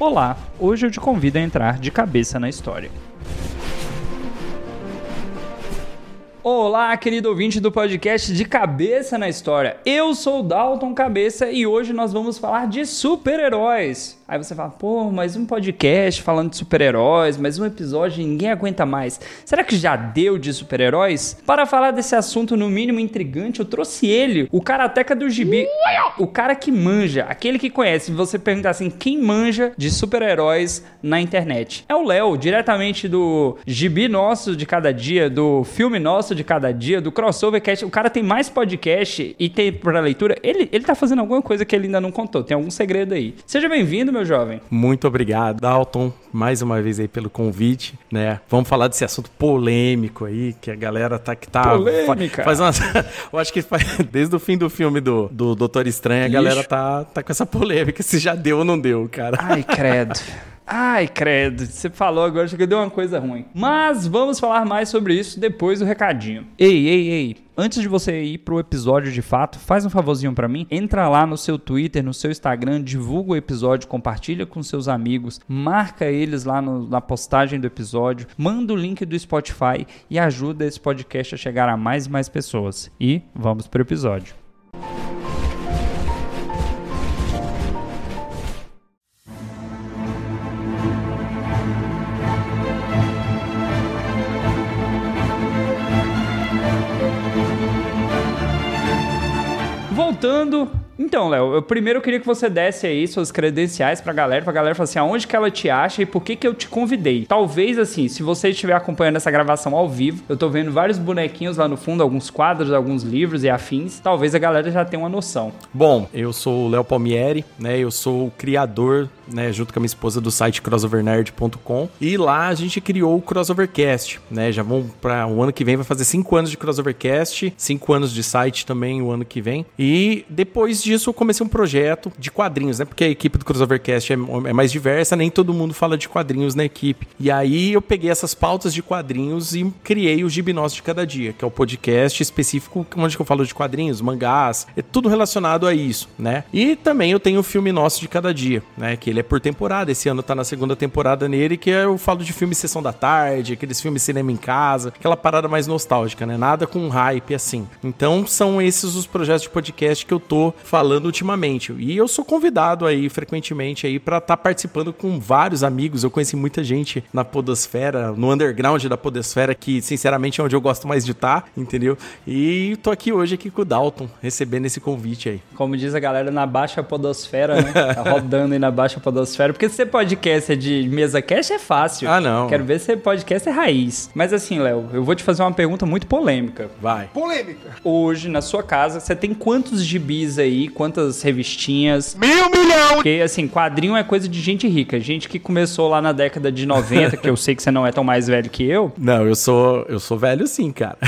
Olá, hoje eu te convido a entrar de cabeça na história. Olá, querido ouvinte do podcast de Cabeça na História. Eu sou o Dalton Cabeça e hoje nós vamos falar de super-heróis. Aí você fala, pô, mas um podcast falando de super-heróis, mas um episódio ninguém aguenta mais. Será que já deu de super-heróis? Para falar desse assunto no mínimo intrigante, eu trouxe ele, o karateca do gibi. O cara que manja, aquele que conhece. Você pergunta assim, quem manja de super-heróis na internet? É o Léo, diretamente do gibi nosso de cada dia, do filme nosso de cada dia, do crossover cast. O cara tem mais podcast e tem pra leitura. Ele, ele tá fazendo alguma coisa que ele ainda não contou. Tem algum segredo aí. Seja bem-vindo, meu jovem. Muito obrigado, Dalton, mais uma vez aí pelo convite, né? Vamos falar desse assunto polêmico aí, que a galera tá que tá Polêmica. faz uma, eu acho que faz, desde o fim do filme do, do Doutor Estranho, a Ixi. galera tá tá com essa polêmica se já deu ou não deu, cara. Ai, credo. Ai, credo. Você falou agora, acho que deu uma coisa ruim. Mas vamos falar mais sobre isso depois do recadinho. Ei, ei, ei. Antes de você ir pro episódio de fato, faz um favorzinho pra mim. Entra lá no seu Twitter, no seu Instagram, divulga o episódio, compartilha com seus amigos, marca eles lá no- na postagem do episódio, manda o link do Spotify e ajuda esse podcast a chegar a mais e mais pessoas. E vamos pro episódio. Voltando. Então, Léo, eu primeiro queria que você desse aí suas credenciais pra galera, pra galera falar assim, aonde que ela te acha e por que que eu te convidei. Talvez, assim, se você estiver acompanhando essa gravação ao vivo, eu tô vendo vários bonequinhos lá no fundo, alguns quadros, alguns livros e afins, talvez a galera já tenha uma noção. Bom, eu sou o Léo Palmieri, né? Eu sou o criador, né, junto com a minha esposa do site crossovernerd.com, e lá a gente criou o Crossovercast, né? Já vão para o ano que vem vai fazer cinco anos de Crossovercast, cinco anos de site também o ano que vem. E depois disso eu comecei um projeto de quadrinhos, né? Porque a equipe do Crossovercast é, é mais diversa, nem todo mundo fala de quadrinhos na equipe. E aí eu peguei essas pautas de quadrinhos e criei o Gibi Nosso de Cada Dia, que é o podcast específico onde eu falo de quadrinhos, mangás, é tudo relacionado a isso, né? E também eu tenho o filme Nosso de Cada Dia, né? Que ele é por temporada. Esse ano tá na segunda temporada nele, que eu falo de filme Sessão da Tarde, aqueles filmes cinema em casa, aquela parada mais nostálgica, né? Nada com hype assim. Então são esses os projetos de podcast que eu tô falando ultimamente. E eu sou convidado aí frequentemente aí para estar participando com vários amigos. Eu conheci muita gente na podosfera, no underground da podosfera, que sinceramente é onde eu gosto mais de estar, entendeu? E tô aqui hoje aqui com o Dalton, recebendo esse convite aí. Como diz a galera, na baixa podosfera, né? Tá rodando aí na baixa podosfera. Porque se você podcast é de mesa cast, é fácil. Ah, não. Quero ver se você podcast é raiz. Mas assim, Léo, eu vou te fazer uma pergunta muito polêmica. Vai. Polêmica. Hoje, na sua casa, você tem quantos gibis aí? Quantas revistinhas? Mil milhão! Porque, assim, quadrinho é coisa de gente rica. Gente que começou lá na década de 90, que eu sei que você não é tão mais velho que eu. Não, eu sou eu sou velho sim, cara.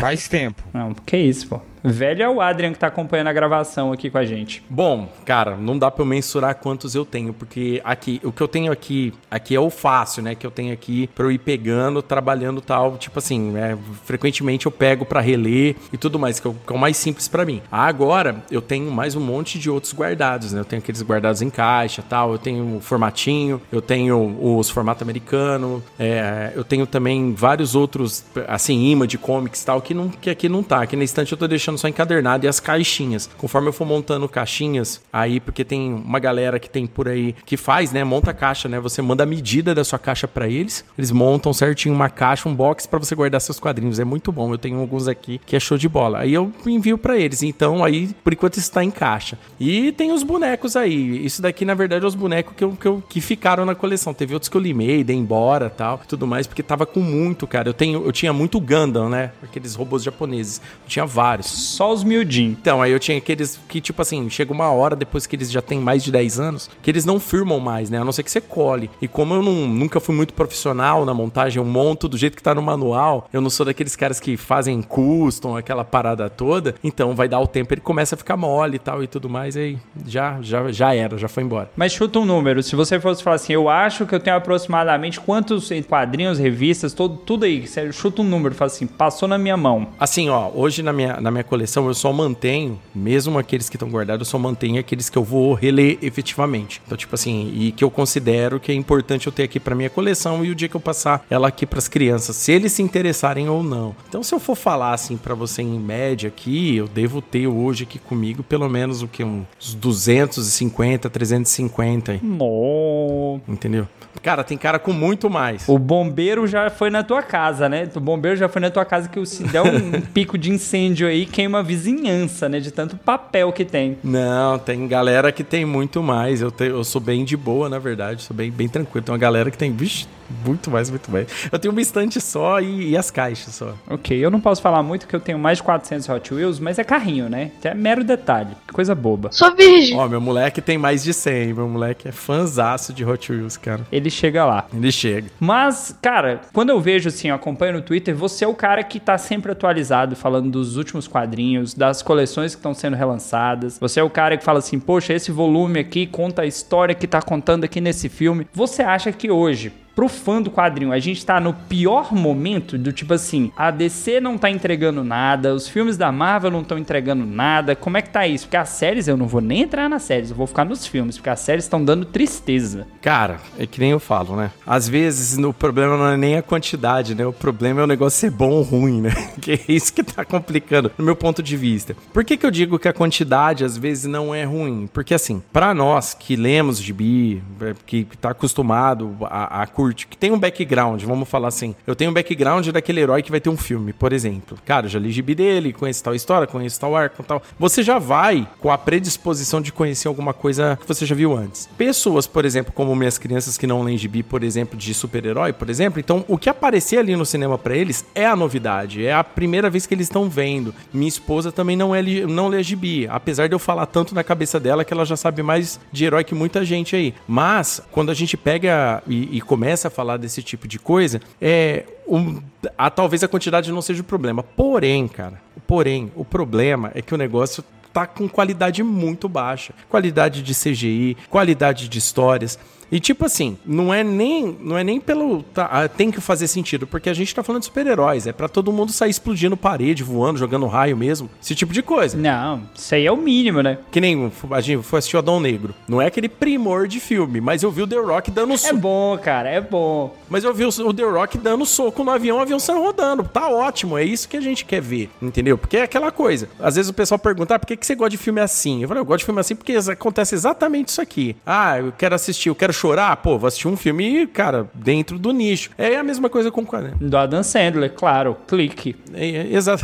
Faz tempo. Não, que isso, pô. Velho é o Adrian que tá acompanhando a gravação aqui com a gente. Bom, cara, não dá pra eu mensurar quantos eu tenho, porque aqui, o que eu tenho aqui, aqui é o fácil, né? Que eu tenho aqui pra eu ir pegando, trabalhando tal, tipo assim, né? Frequentemente eu pego pra reler e tudo mais, que é o, que é o mais simples pra mim. Agora, eu tenho mais um monte de outros guardados, né? Eu tenho aqueles guardados em caixa tal, eu tenho o formatinho, eu tenho os formato americano, é, eu tenho também vários outros, assim, imã de comics tal, que, não, que aqui não tá. Aqui na estante eu tô deixando só encadernado e as caixinhas. Conforme eu for montando caixinhas, aí, porque tem uma galera que tem por aí que faz, né? Monta caixa, né? Você manda a medida da sua caixa pra eles, eles montam certinho uma caixa, um box pra você guardar seus quadrinhos. É muito bom. Eu tenho alguns aqui que é show de bola. Aí eu envio pra eles. Então, aí, por enquanto, está em caixa. E tem os bonecos aí. Isso daqui, na verdade, é os bonecos que, eu, que, eu- que ficaram na coleção. Teve outros que eu limei, dei embora tal, tudo mais, porque tava com muito, cara. Eu, tenho, eu tinha muito Gundam, né? Aqueles robôs japoneses. Eu tinha vários. Só os miudinhos. Então, aí eu tinha aqueles que, tipo assim, chega uma hora depois que eles já têm mais de 10 anos, que eles não firmam mais, né? A não ser que você cole. E como eu não, nunca fui muito profissional na montagem, eu monto do jeito que tá no manual, eu não sou daqueles caras que fazem custom, aquela parada toda, então vai dar o tempo, ele começa a ficar mole e tal e tudo mais, aí já, já, já era, já foi embora. Mas chuta um número. Se você fosse falar assim, eu acho que eu tenho aproximadamente quantos quadrinhos, revistas, todo, tudo aí. Você chuta um número, fala assim, passou na minha mão. Assim, ó, hoje na minha, na minha coleção, eu só mantenho, mesmo aqueles que estão guardados, eu só mantenho aqueles que eu vou reler efetivamente. Então, tipo assim, e que eu considero que é importante eu ter aqui para minha coleção e o dia que eu passar ela aqui para as crianças, se eles se interessarem ou não. Então, se eu for falar assim para você em média aqui, eu devo ter hoje aqui comigo pelo menos o que uns 250, 350. No. Entendeu? Cara, tem cara com muito mais. O bombeiro já foi na tua casa, né? O bombeiro já foi na tua casa que se der um pico de incêndio aí, queima a vizinhança, né? De tanto papel que tem. Não, tem galera que tem muito mais. Eu, te, eu sou bem de boa, na verdade. Sou bem, bem tranquilo. Tem uma galera que tem, vixe, muito mais, muito mais. Eu tenho uma estante só e, e, as caixas só. Ok, eu não posso falar muito que eu tenho mais de 400 Hot Wheels, mas é carrinho, né? É mero detalhe. Coisa boba. Sou virgem. Ó, meu moleque tem mais de 100. Meu moleque é fanzaço de Hot Wheels, cara. Ele chega lá. Ele chega. Mas, cara, quando eu vejo assim, eu acompanho no Twitter, você é o cara que tá sempre atualizado, falando dos últimos quadrinhos, das coleções que estão sendo relançadas. Você é o cara que fala assim, poxa, esse volume aqui conta a história que tá contando aqui nesse filme. Você acha que hoje, pro fã do quadrinho, a gente tá no pior momento do tipo assim, a DC não tá entregando nada, os filmes da Marvel não estão entregando nada. Como é que tá isso? Porque as séries eu não vou nem entrar nas séries, eu vou ficar nos filmes, porque as séries estão dando tristeza. Cara, é que nem eu falo, né? Às vezes o problema não é nem a quantidade, né? O problema é o negócio ser bom ou ruim, né? Que é isso que tá complicando, no meu ponto de vista. Por que que eu digo que a quantidade às vezes não é ruim? Porque assim, para nós que lemos gibi, é, que tá acostumado a, a curtir curte, que tem um background, vamos falar assim. Eu tenho um background daquele herói que vai ter um filme, por exemplo. Cara, já li gibi dele, conheço tal história, conheço tal arco, tal. Você já vai com a predisposição de conhecer alguma coisa que você já viu antes. Pessoas, por exemplo, como minhas crianças que não leem gibi, por exemplo, de super-herói, por exemplo, então o que aparecer ali no cinema para eles é a novidade, é a primeira vez que eles estão vendo. Minha esposa também não é não lê gibi, apesar de eu falar tanto na cabeça dela que ela já sabe mais de herói que muita gente aí. Mas quando a gente pega e, e começa começa a falar desse tipo de coisa, é, um, a, talvez a quantidade não seja o problema. Porém, cara, porém, o problema é que o negócio tá com qualidade muito baixa. Qualidade de CGI, qualidade de histórias. E tipo assim, não é nem, não é nem pelo tá, tem que fazer sentido, porque a gente tá falando de super-heróis, é para todo mundo sair explodindo parede, voando, jogando raio mesmo, esse tipo de coisa. Não, isso aí é o mínimo, né? Que nem a gente foi assistir o Adão Negro. Não é aquele primor de filme, mas eu vi o The Rock dando soco. É bom, cara, é bom. Mas eu vi o The Rock dando soco no avião, o avião saindo rodando. Tá ótimo, é isso que a gente quer ver, entendeu? Porque é aquela coisa. Às vezes o pessoal pergunta, ah, por que, que você gosta de filme assim? Eu falei, eu gosto de filme assim porque acontece exatamente isso aqui. Ah, eu quero assistir, eu quero chorar, pô, vou assistir um filme, cara, dentro do nicho. É a mesma coisa com o quadrinho. Do Adam Sandler, claro, clique. É, é, exa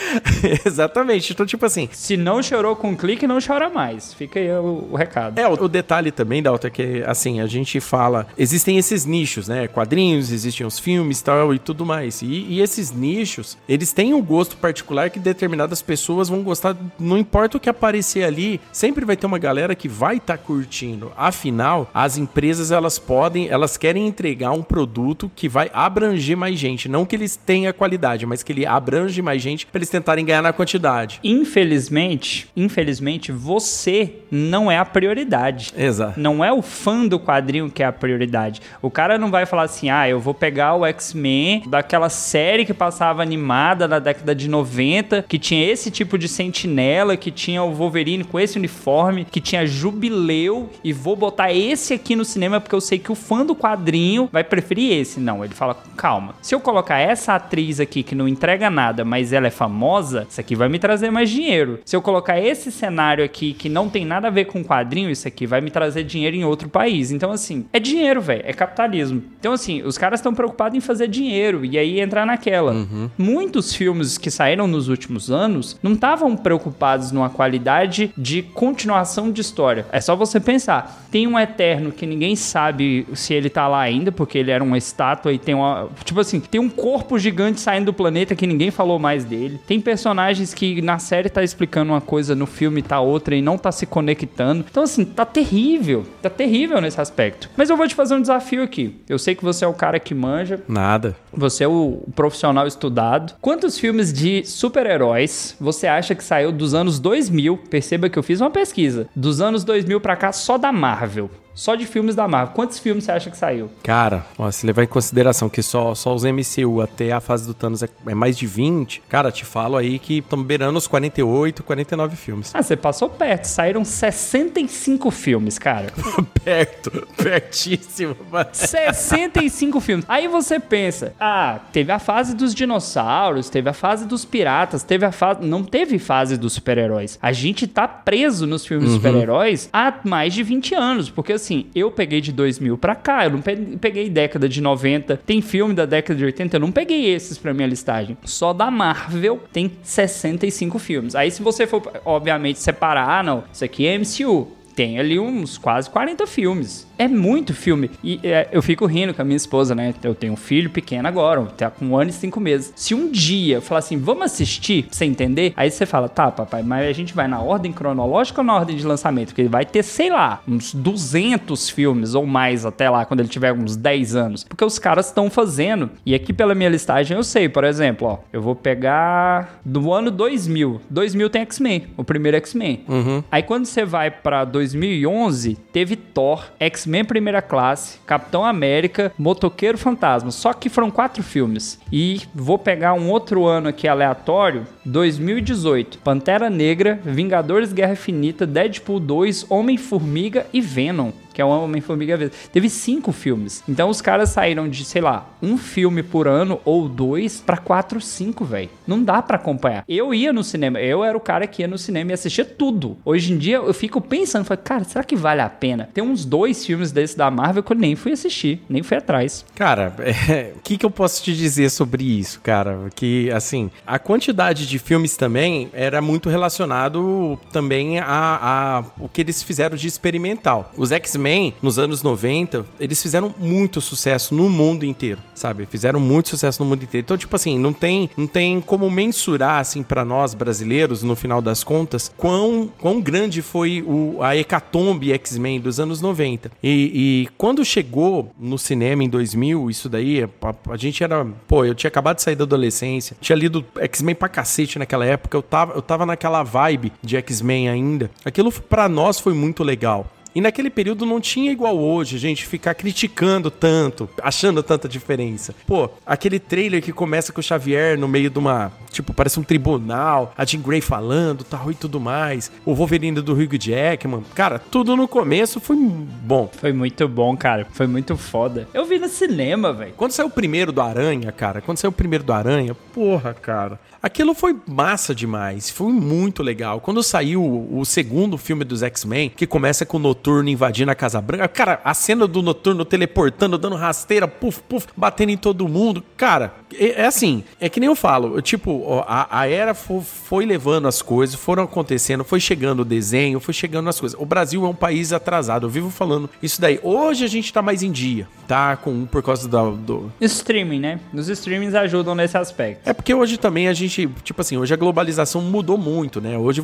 exatamente. Então, tipo assim. Se não chorou com clique, não chora mais. Fica aí o, o recado. É, o, o, detalhe também, Dalton, é que, assim, a gente fala. Existem esses nichos, né? Quadrinhos, existem os filmes tal e tudo mais. E, e esses nichos, eles têm um gosto particular que determinadas pessoas vão gostar. Não importa o que aparecer ali, sempre vai ter uma galera que vai estar tá curtindo. Afinal, as empresas elas podem, elas querem entregar um produto que vai abranger mais gente, não que eles tenham qualidade, mas que ele abrange mais gente para eles tentarem ganhar na quantidade. Infelizmente, infelizmente você não é a prioridade. Exato. Não é o fã do quadrinho que é a prioridade. O cara não vai falar assim: "Ah, eu vou pegar o X-Men daquela série que passava animada na década de 90, que tinha esse tipo de sentinela, que tinha o Wolverine com esse uniforme, que tinha jubileu e vou botar esse aqui no cinema porque eu sei que o fã do quadrinho vai preferir esse. Não, ele fala, calma. Se eu colocar essa atriz aqui que não entrega nada, mas ela é famosa, isso aqui vai me trazer mais dinheiro. Se eu colocar esse cenário aqui que não tem nada a ver com quadrinho, isso aqui vai me trazer dinheiro em outro país. Então, assim, é dinheiro, velho. É capitalismo. Então, assim, os caras estão preocupados em fazer dinheiro e aí entrar naquela. Uhum. Muitos filmes que saíram nos últimos anos não estavam preocupados numa qualidade de continuação de história. É só você pensar. Tem um Eterno que ninguém sabe se ele tá lá ainda, porque ele era uma estátua e tem uma. Tipo assim, tem um corpo gigante saindo do planeta que ninguém falou mais dele. Tem personagens que na série tá explicando uma coisa, no filme tá outra e não tá se conectando. Então, assim, tá terrível. Tá terrível nesse aspecto. Mas eu vou te fazer um desafio aqui. Eu sei que você é o cara que manja. Nada. Você é o profissional estudado. Quantos filmes de super-heróis você acha que saiu dos anos 2000? Perceba que eu fiz uma pesquisa. Dos anos 2000 para cá, só da Marvel. Só de filmes da Marvel. Quantos filmes você acha que saiu? Cara, ó, se levar em consideração que só, só os MCU até a fase do Thanos é, é mais de 20, cara, te falo aí que estamos beirando os 48, 49 filmes. Ah, você passou perto. Saíram 65 filmes, cara. Perto, pertíssimo. Mas... 65 filmes. Aí você pensa, ah, teve a fase dos dinossauros, teve a fase dos piratas, teve a fase. Não teve fase dos super-heróis. A gente tá preso nos filmes super-heróis há mais de 20 anos. Porque assim, eu peguei de 2000 pra cá, eu não pe- peguei década de 90. Tem filme da década de 80, eu não peguei esses pra minha listagem. Só da Marvel tem 65 filmes. Aí se você for, obviamente, separar, ah, não, isso aqui é MCU. Tem ali uns quase 40 filmes. É muito filme. E é, eu fico rindo com a minha esposa, né? Eu tenho um filho pequeno agora, tá com um ano e cinco meses. Se um dia eu falar assim, vamos assistir, você entender? Aí você fala, tá, papai, mas a gente vai na ordem cronológica ou na ordem de lançamento? Porque ele vai ter, sei lá, uns 200 filmes ou mais até lá, quando ele tiver uns 10 anos. Porque os caras estão fazendo. E aqui pela minha listagem eu sei, por exemplo, ó, eu vou pegar do ano 2000. 2000 tem X-Men, o primeiro X-Men. Aí quando você vai pra 2011, teve Thor, X-Men Primeira Classe, Capitão América, Motoqueiro Fantasma. Só que foram quatro filmes. E vou pegar um outro ano aqui aleatório, 2018. Pantera Negra, Vingadores Guerra Infinita, Deadpool 2, Homem-Formiga e Venom. Que é o Homem-Formiga Verde. Teve cinco filmes. Então os caras saíram de, sei lá, um filme por ano ou dois pra quatro, cinco, velho. Não dá pra acompanhar. Eu ia no cinema, eu era o cara que ia no cinema e assistia tudo. Hoje em dia eu fico pensando, falo, cara, será que vale a pena? Tem uns dois filmes desses da Marvel que eu nem fui assistir, nem fui atrás. Cara, é, o que, que eu posso te dizer sobre isso, cara? Que, assim, a quantidade de filmes também era muito relacionado também a, a o que eles fizeram de experimental. Os X-Men, nos anos 90, eles fizeram muito sucesso no mundo inteiro, sabe? Fizeram muito sucesso no mundo inteiro. Então, tipo assim, não tem, não tem como mensurar, assim, para nós brasileiros, no final das contas, quão, quão grande foi o, a hecatombe X-Men dos anos 90. E, e quando chegou no cinema em 2000, isso daí, a, a gente era. Pô, eu tinha acabado de sair da adolescência, tinha lido X-Men pra cacete naquela época, eu tava, eu tava naquela vibe de X-Men ainda. Aquilo pra nós foi muito legal. E naquele período não tinha igual hoje, gente ficar criticando tanto, achando tanta diferença. Pô, aquele trailer que começa com o Xavier no meio de uma. Tipo, parece um tribunal, a Jean Grey falando tal e tudo mais. O Wolverine do Hugh Jackman. Cara, tudo no começo foi bom. Foi muito bom, cara. Foi muito foda. Eu vi no cinema, velho. Quando saiu o primeiro do Aranha, cara, quando saiu o primeiro do Aranha, porra, cara. Aquilo foi massa demais, foi muito legal. Quando saiu o segundo filme dos X-Men, que começa com o Noturno invadindo a Casa Branca, cara, a cena do Noturno teleportando, dando rasteira, puf, puf, batendo em todo mundo, cara, é, é assim, é que nem eu falo, tipo, a, a era fo- foi levando as coisas, foram acontecendo, foi chegando o desenho, foi chegando as coisas. O Brasil é um país atrasado, eu vivo falando isso daí. Hoje a gente tá mais em dia, tá? Com, por causa da, do, Streaming, né? Os streamings ajudam nesse aspecto. é porque hoje também a gente, tipo assim, hoje a globalização mudou muito, né? Hoje,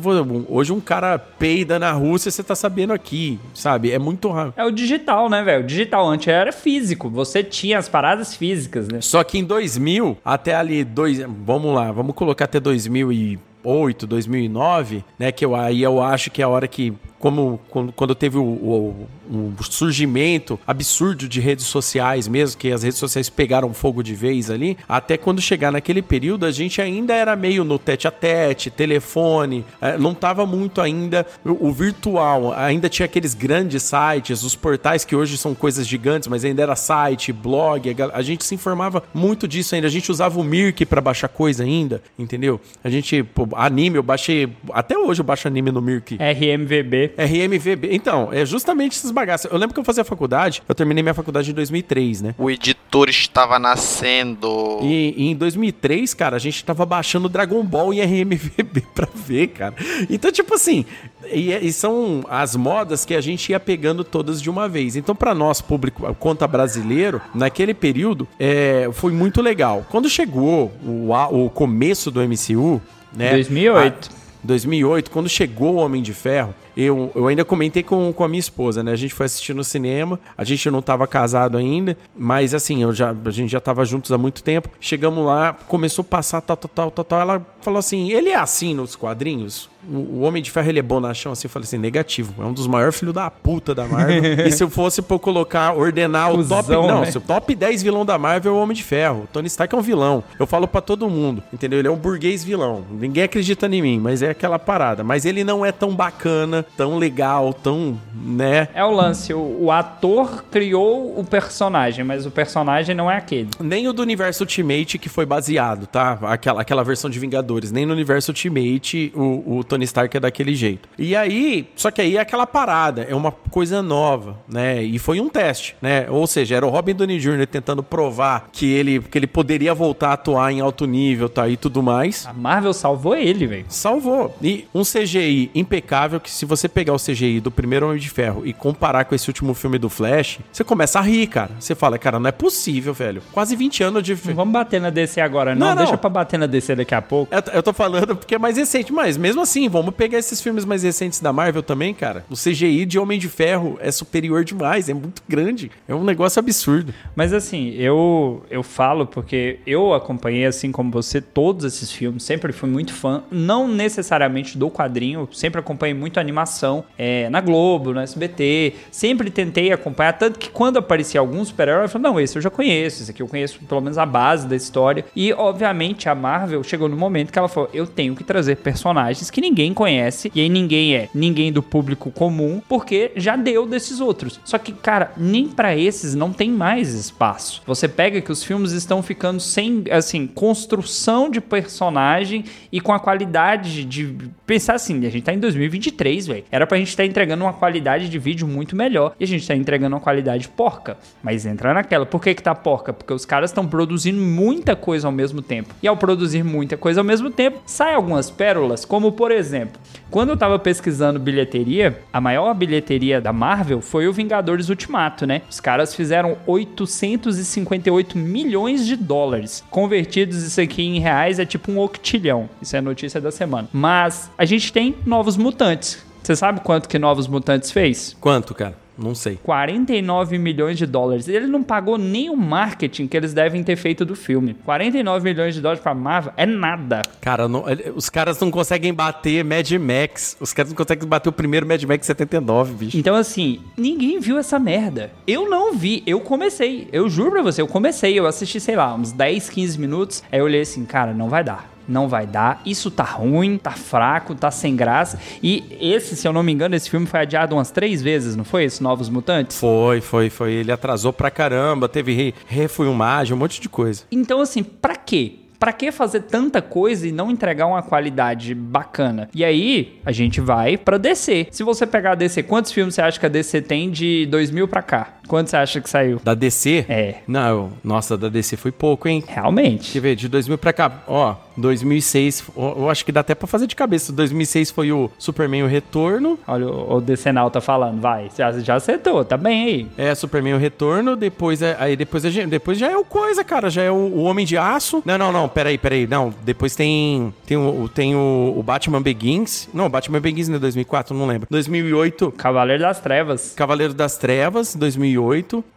hoje um cara peida na Rússia, você tá sabendo aqui, sabe? É muito raro. É o digital, né, velho? O digital antes era físico. Você tinha as paradas físicas, né? Só que em 2000, até ali, dois, vamos lá, vamos colocar até 2008, 2009, né? Que eu, aí eu acho que é a hora que, como quando, quando teve o, o- o surgimento absurdo de redes sociais mesmo, que as redes sociais pegaram fogo de vez ali, até quando chegar naquele período, a gente ainda era meio no tete a tete, telefone, eh, não tava muito ainda o, o virtual, ainda tinha aqueles grandes sites, os portais que hoje são coisas gigantes, mas ainda era site, blog, a, a gente se informava muito disso ainda, a gente usava o Mirk pra baixar coisa ainda, entendeu? A gente, pô, anime, eu baixei, até hoje eu baixo anime no Mirk. RMVB. RMVB. Então, é justamente esses bagaços. Eu lembro que eu fazia faculdade, eu terminei minha faculdade em 2003, né? O editor estava nascendo. E, e em 2003, cara, a gente tava baixando Dragon Ball em RMVB pra ver, cara. Então, tipo assim, e, e são as modas que a gente ia pegando todas de uma vez. Então, pra nós, público, conta brasileiro, naquele período, é, foi muito legal. Quando chegou o, o começo do MCU, né? 2008. a- 2008, quando chegou o Homem de Ferro, eu, eu ainda comentei com, com a minha esposa, né? A gente foi assistir no cinema, a gente não tava casado ainda, mas assim, eu já, a gente já tava juntos há muito tempo. Chegamos lá, começou a passar tal, tal, tal, tal, tal. Ela falou assim: ele é assim nos quadrinhos? o, Homem de Ferro ele é bonachão, assim, eu falei assim, negativo. É um dos maiores filhos da puta da Marvel. e se eu fosse pra colocar, ordenar o top. Cusão, Não, né? se o top 10 vilão da Marvel é o Homem de Ferro. O Tony Stark é um vilão. Eu falo pra todo mundo, entendeu? Ele é um burguês vilão. Ninguém acredita em mim, mas é aquela parada. Mas ele não é tão bacana, tão legal, tão, né? É o lance, o, o ator criou o personagem, mas o personagem não é aquele. Nem o do universo Ultimate que foi baseado, tá? Aquela, aquela versão de Vingadores. Nem no universo Ultimate o, o Tony Stark é daquele jeito. E aí, só que aí é aquela parada, é uma coisa nova, né? E foi um teste, né? Ou seja, era o Robin Downey Jr. tentando provar que ele, que ele poderia voltar a atuar em alto nível, tá? E tudo mais. A Marvel salvou ele, velho. Salvou. E um CGI impecável que se você pegar o CGI do primeiro Homem de Ferro e comparar com esse último filme do Flash, você começa a rir, cara. Você fala, cara, não é possível, velho. Quase 20 anos de... Não vamos bater na DC agora, não. Não, não. Deixa pra bater na DC daqui a pouco. Eu, eu tô falando porque é mais recente, mas mesmo assim, vamos pegar esses filmes mais recentes da Marvel também, cara. O CGI de Homem de Ferro é superior demais, é muito grande. É um negócio absurdo. Mas assim, eu, eu falo porque eu acompanhei, assim como você, todos esses filmes. Sempre fui muito fã. Não necessariamente do quadrinho. Sempre acompanhei muito animação é, na Globo, no SBT. Sempre tentei acompanhar. Tanto que quando aparecia algum super-herói, eu falei, não, esse eu já conheço. Esse aqui eu conheço pelo menos a base da história. E, obviamente, a Marvel chegou no momento que ela falou, eu tenho que trazer personagens que ninguém conhece. E aí ninguém é ninguém do público comum, porque já deu desses outros. Só que, cara, nem pra esses não tem mais espaço. Você pega que os filmes estão ficando sem, assim, construção de personagem e com a qualidade de. Pensar assim, a gente tá em 2023, velho. Era pra gente estar entregando uma qualidade de vídeo muito melhor. E a gente tá entregando uma qualidade porca. Mas entra naquela. Por que que tá porca? Porque os caras estão produzindo muita coisa ao mesmo tempo. E ao produzir muita coisa ao mesmo tempo, sai algumas pérolas, como por exemplo, quando eu tava pesquisando bilheteria, a maior bilheteria da Marvel foi o Vingadores Ultimato, né? Os caras fizeram 858 milhões de dólares. Convertidos isso aqui em reais é tipo um octilhão. Isso é notícia da semana. Mas a gente tem Novos Mutantes. Você sabe quanto que Novos Mutantes fez? Quanto, cara? Não sei. 49 milhões de dólares. Ele não pagou nem o marketing que eles devem ter feito do filme. 49 milhões de dólares pra Marvel é nada. Cara, não- os caras não conseguem bater Mad Max. Os caras não conseguem bater o primeiro Mad Max 79, bicho. Então, assim, ninguém viu essa merda. Eu não vi. Eu comecei. Eu juro pra você, eu comecei. Eu assisti, sei lá, uns 10, 15 minutos. Aí eu olhei assim, cara, não vai dar. Não vai dar. Isso tá ruim, tá fraco, tá sem graça. E esse, se eu não me engano, esse filme foi adiado umas três vezes, não foi? Esses Novos Mutantes? Foi, foi, foi. Ele atrasou pra caramba, teve re- refilmagem, um monte de coisa. Então, assim, pra quê? Pra que fazer tanta coisa e não entregar uma qualidade bacana? E aí, a gente vai pra DC. Se você pegar a DC, quantos filmes você acha que a DC tem de 2000 pra cá? Quantos você acha que saiu? Da DC? É. Não, nossa, da DC foi pouco, hein? Realmente. Deixa eu ver, de 2000 pra cá, ó, 2006, ó, eu acho que dá até pra fazer de cabeça. 2006 foi o Superman o Retorno, Olha o o Decenal tá falando, vai. Já, já acertou, tá bem aí. é Superman o Retorno, depois é, aí depois, é, depois já é o coisa, cara, já é o, o Homem de Aço. Não, não, não, peraí, peraí, não, depois tem tem o, tem o, o Batman Begins, não, Batman Begins não é 2004, não lembro. 2008, Cavaleiro das Trevas. Cavaleiro das Trevas, 2008.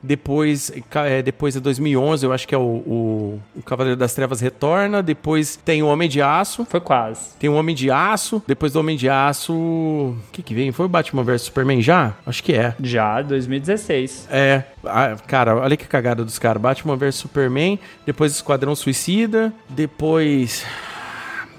Depois, ca- é, depois é 2011, eu acho que é o, o, o Cavaleiro das Trevas retorna. Depois tem o Homem de Aço. Foi quase. Tem o Homem de Aço. Depois do Homem de Aço. O que que vem? Foi o Batman vs Superman já? Acho que é. Já, 2016. É, ah, cara, olha que cagada dos caras. Batman vs Superman, depois Esquadrão Suicida, depois.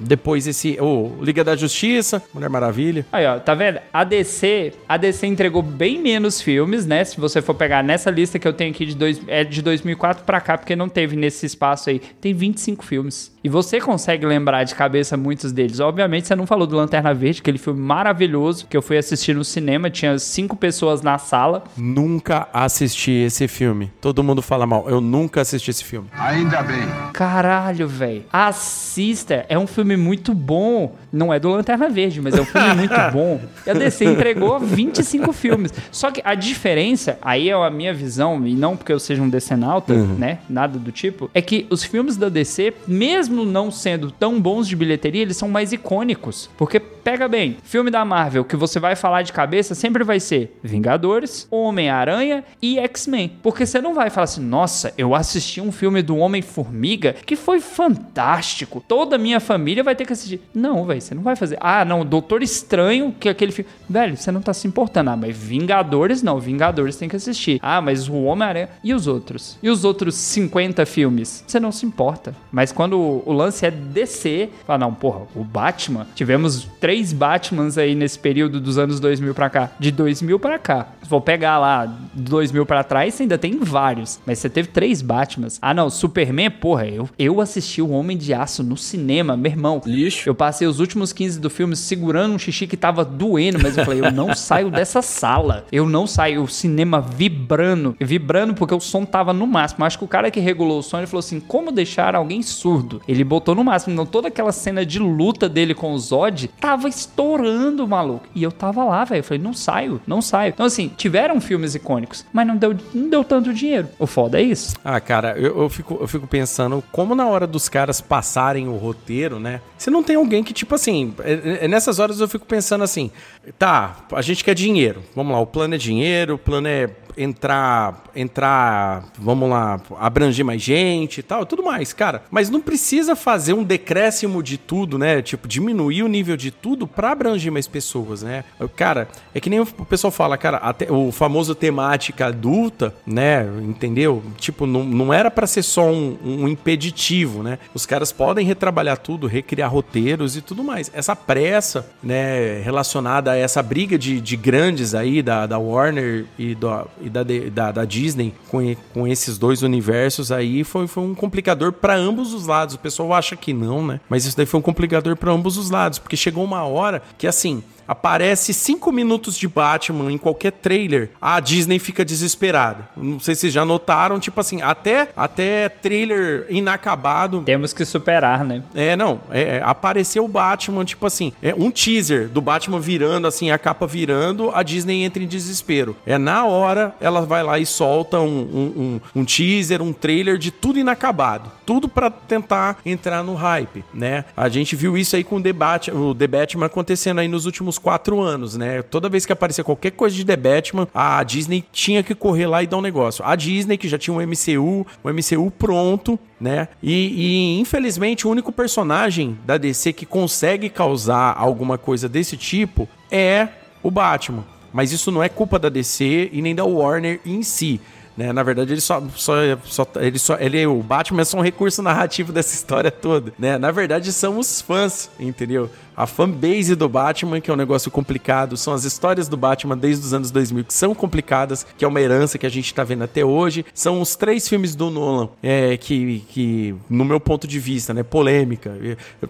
Depois esse. O Liga da Justiça, Mulher Maravilha. Aí, ó, tá vendo? A DC, a DC entregou bem menos filmes, né? Se você for pegar nessa lista que eu tenho aqui de, dois, é de 2004 pra cá, porque não teve nesse espaço aí. Tem 25 filmes. E você consegue lembrar de cabeça muitos deles. Obviamente, você não falou do Lanterna Verde, aquele filme maravilhoso que eu fui assistir no cinema. Tinha cinco pessoas na sala. Nunca assisti esse filme. Todo mundo fala mal. Eu nunca assisti esse filme. Ainda bem. Caralho, velho. Assista. É um filme muito bom. Não é do Lanterna Verde, mas é um filme muito bom. E a DC entregou 25 filmes. Só que a diferença, aí é a minha visão, e não porque eu seja um decenalta, né? Nada do tipo, é que os filmes da DC, mesmo não sendo tão bons de bilheteria, eles são mais icônicos. Porque pega bem, filme da Marvel que você vai falar de cabeça sempre vai ser Vingadores, Homem-Aranha e X-Men. Porque você não vai falar assim, nossa, eu assisti um filme do Homem-Formiga que foi fantástico. Toda a minha família vai ter que assistir. Não, velho, você não vai fazer. Ah, não, Doutor Estranho, que é aquele filme. Velho, você não tá se importando. Ah, mas Vingadores não, Vingadores tem que assistir. Ah, mas o Homem-Aranha. E os outros? E os outros 50 filmes? Você não se importa. Mas quando o, lance é DC, fala, não, porra, o Batman. Tivemos três Batmans aí nesse período dos anos 2000 pra cá. De 2000 pra cá. For pegar lá de 2000 pra trás, você ainda tem vários. Mas você teve três Batmans. Ah, não, Superman, porra, eu, eu assisti o Homem de Aço no cinema, meu irmão. Lixo. Eu passei os últimos 15 do filme segurando um xixi que tava doendo, mas eu falei, eu não saio dessa sala. Eu não saio, o cinema vibrando. Vibrando porque o som tava no máximo. Acho que o cara que regulou o som, ele falou assim, como deixar alguém surdo? Ele botou no máximo. Então toda aquela cena de luta dele com o Zod tava estourando, maluco. E eu tava lá, velho. Eu falei, não saio, não saio. Então assim, tiveram filmes icônicos, mas não deu, não deu tanto dinheiro. O foda é isso. Ah, cara, eu, eu fico, eu fico pensando como na hora dos caras passarem o roteiro, né? Se não tem alguém que, tipo assim, é- é- nessas horas eu fico pensando assim, tá, a gente quer dinheiro. Vamos lá, o plano é dinheiro, o plano é entrar, entrar, vamos lá, abranger mais gente e tal, tudo mais, cara. Mas não precisa fazer um decréscimo de tudo, né? Tipo, diminuir o nível de tudo pra abranger mais pessoas, né? Cara, é que nem o pessoal fala, cara, até o famoso temática adulta, né? Entendeu? Tipo, não, não era pra ser só um, um impeditivo, né? Os caras podem retrabalhar tudo, recriar roteiros e tudo mais. Essa pressa, né, relacionada a essa briga de, de grandes aí, da, da Warner e, do, e da, da, da Disney com, com esses dois universos aí, foi, foi um complicador pra ambos os lados. O pessoal acha que não, né? Mas isso daí foi um complicador pra ambos os lados, porque chegou uma hora que, assim, aparece cinco minutos de Batman em qualquer trailer, a Disney fica desesperada. Não sei se vocês já notaram, tipo assim, até, até trailer inacabado. Temos que superar, né? É, não, é, é, apareceu o Batman, tipo assim, é um teaser do Batman virando, assim, a capa virando, a Disney entra em desespero. É na hora, ela vai lá e solta um, um, um- um teaser, um trailer de tudo inacabado. Tudo pra tentar entrar no hype, né? A gente viu isso aí com o debate, o The Batman acontecendo aí nos últimos quatro anos, né? Toda vez que aparecia qualquer coisa de The Batman, a Disney tinha que correr lá e dar um negócio. A Disney, que já tinha um MCU, um MCU pronto, né? E, e, infelizmente o único personagem da DC que consegue causar alguma coisa desse tipo é o Batman. Mas isso não é culpa da DC e nem da Warner em si. Né? Na verdade, ele só, só, só, ele só, ele, o Batman é só um recurso narrativo dessa história toda, né? Na verdade, são os fãs, entendeu? A fanbase do Batman, que é um negócio complicado, são as histórias do Batman desde os anos 2000 que são complicadas, que é uma herança que a gente tá vendo até hoje. São os três filmes do Nolan, é, que, que, no meu ponto de vista, né, polêmica.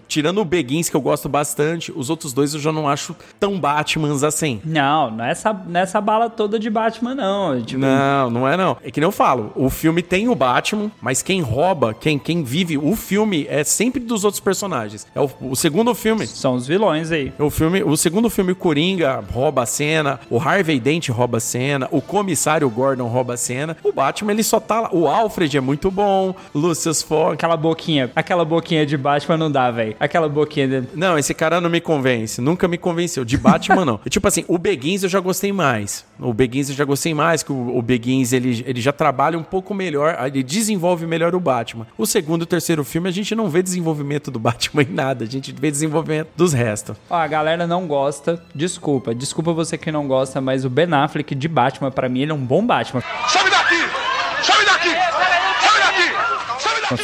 Tirando o Begins, que eu gosto bastante, os outros dois eu já não acho tão Batmans assim. Não, não é essa, não é essa bala toda de Batman, não. Tipo, Não, não é não. É que nem eu falo, o filme tem o Batman, mas quem rouba, quem, quem vive o filme é sempre dos outros personagens. É o, o segundo filme. São os vilões aí. O, filme, o segundo filme, Coringa, rouba a cena. O Harvey Dent rouba a cena. O comissário Gordon rouba a cena. O Batman, ele só tá lá. O Alfred é muito bom. Lucius Fox. Aquela boquinha, aquela boquinha de Batman não dá, velho. Aquela boquinha de... Não, esse cara não me convence. Nunca me convenceu. De Batman, não. E, tipo assim, o Begins eu já gostei mais. O Begins eu já gostei mais, que o, o Begins ele, ele já trabalha um pouco melhor, ele desenvolve melhor o Batman. O segundo e o terceiro filme a gente não vê desenvolvimento do Batman em nada. A gente vê desenvolvimento dos restos. Ó, a galera não gosta, desculpa, desculpa você que não gosta, mas o Ben Affleck de Batman, pra mim, ele é um bom Batman. Sobe daqui! Sobe daqui!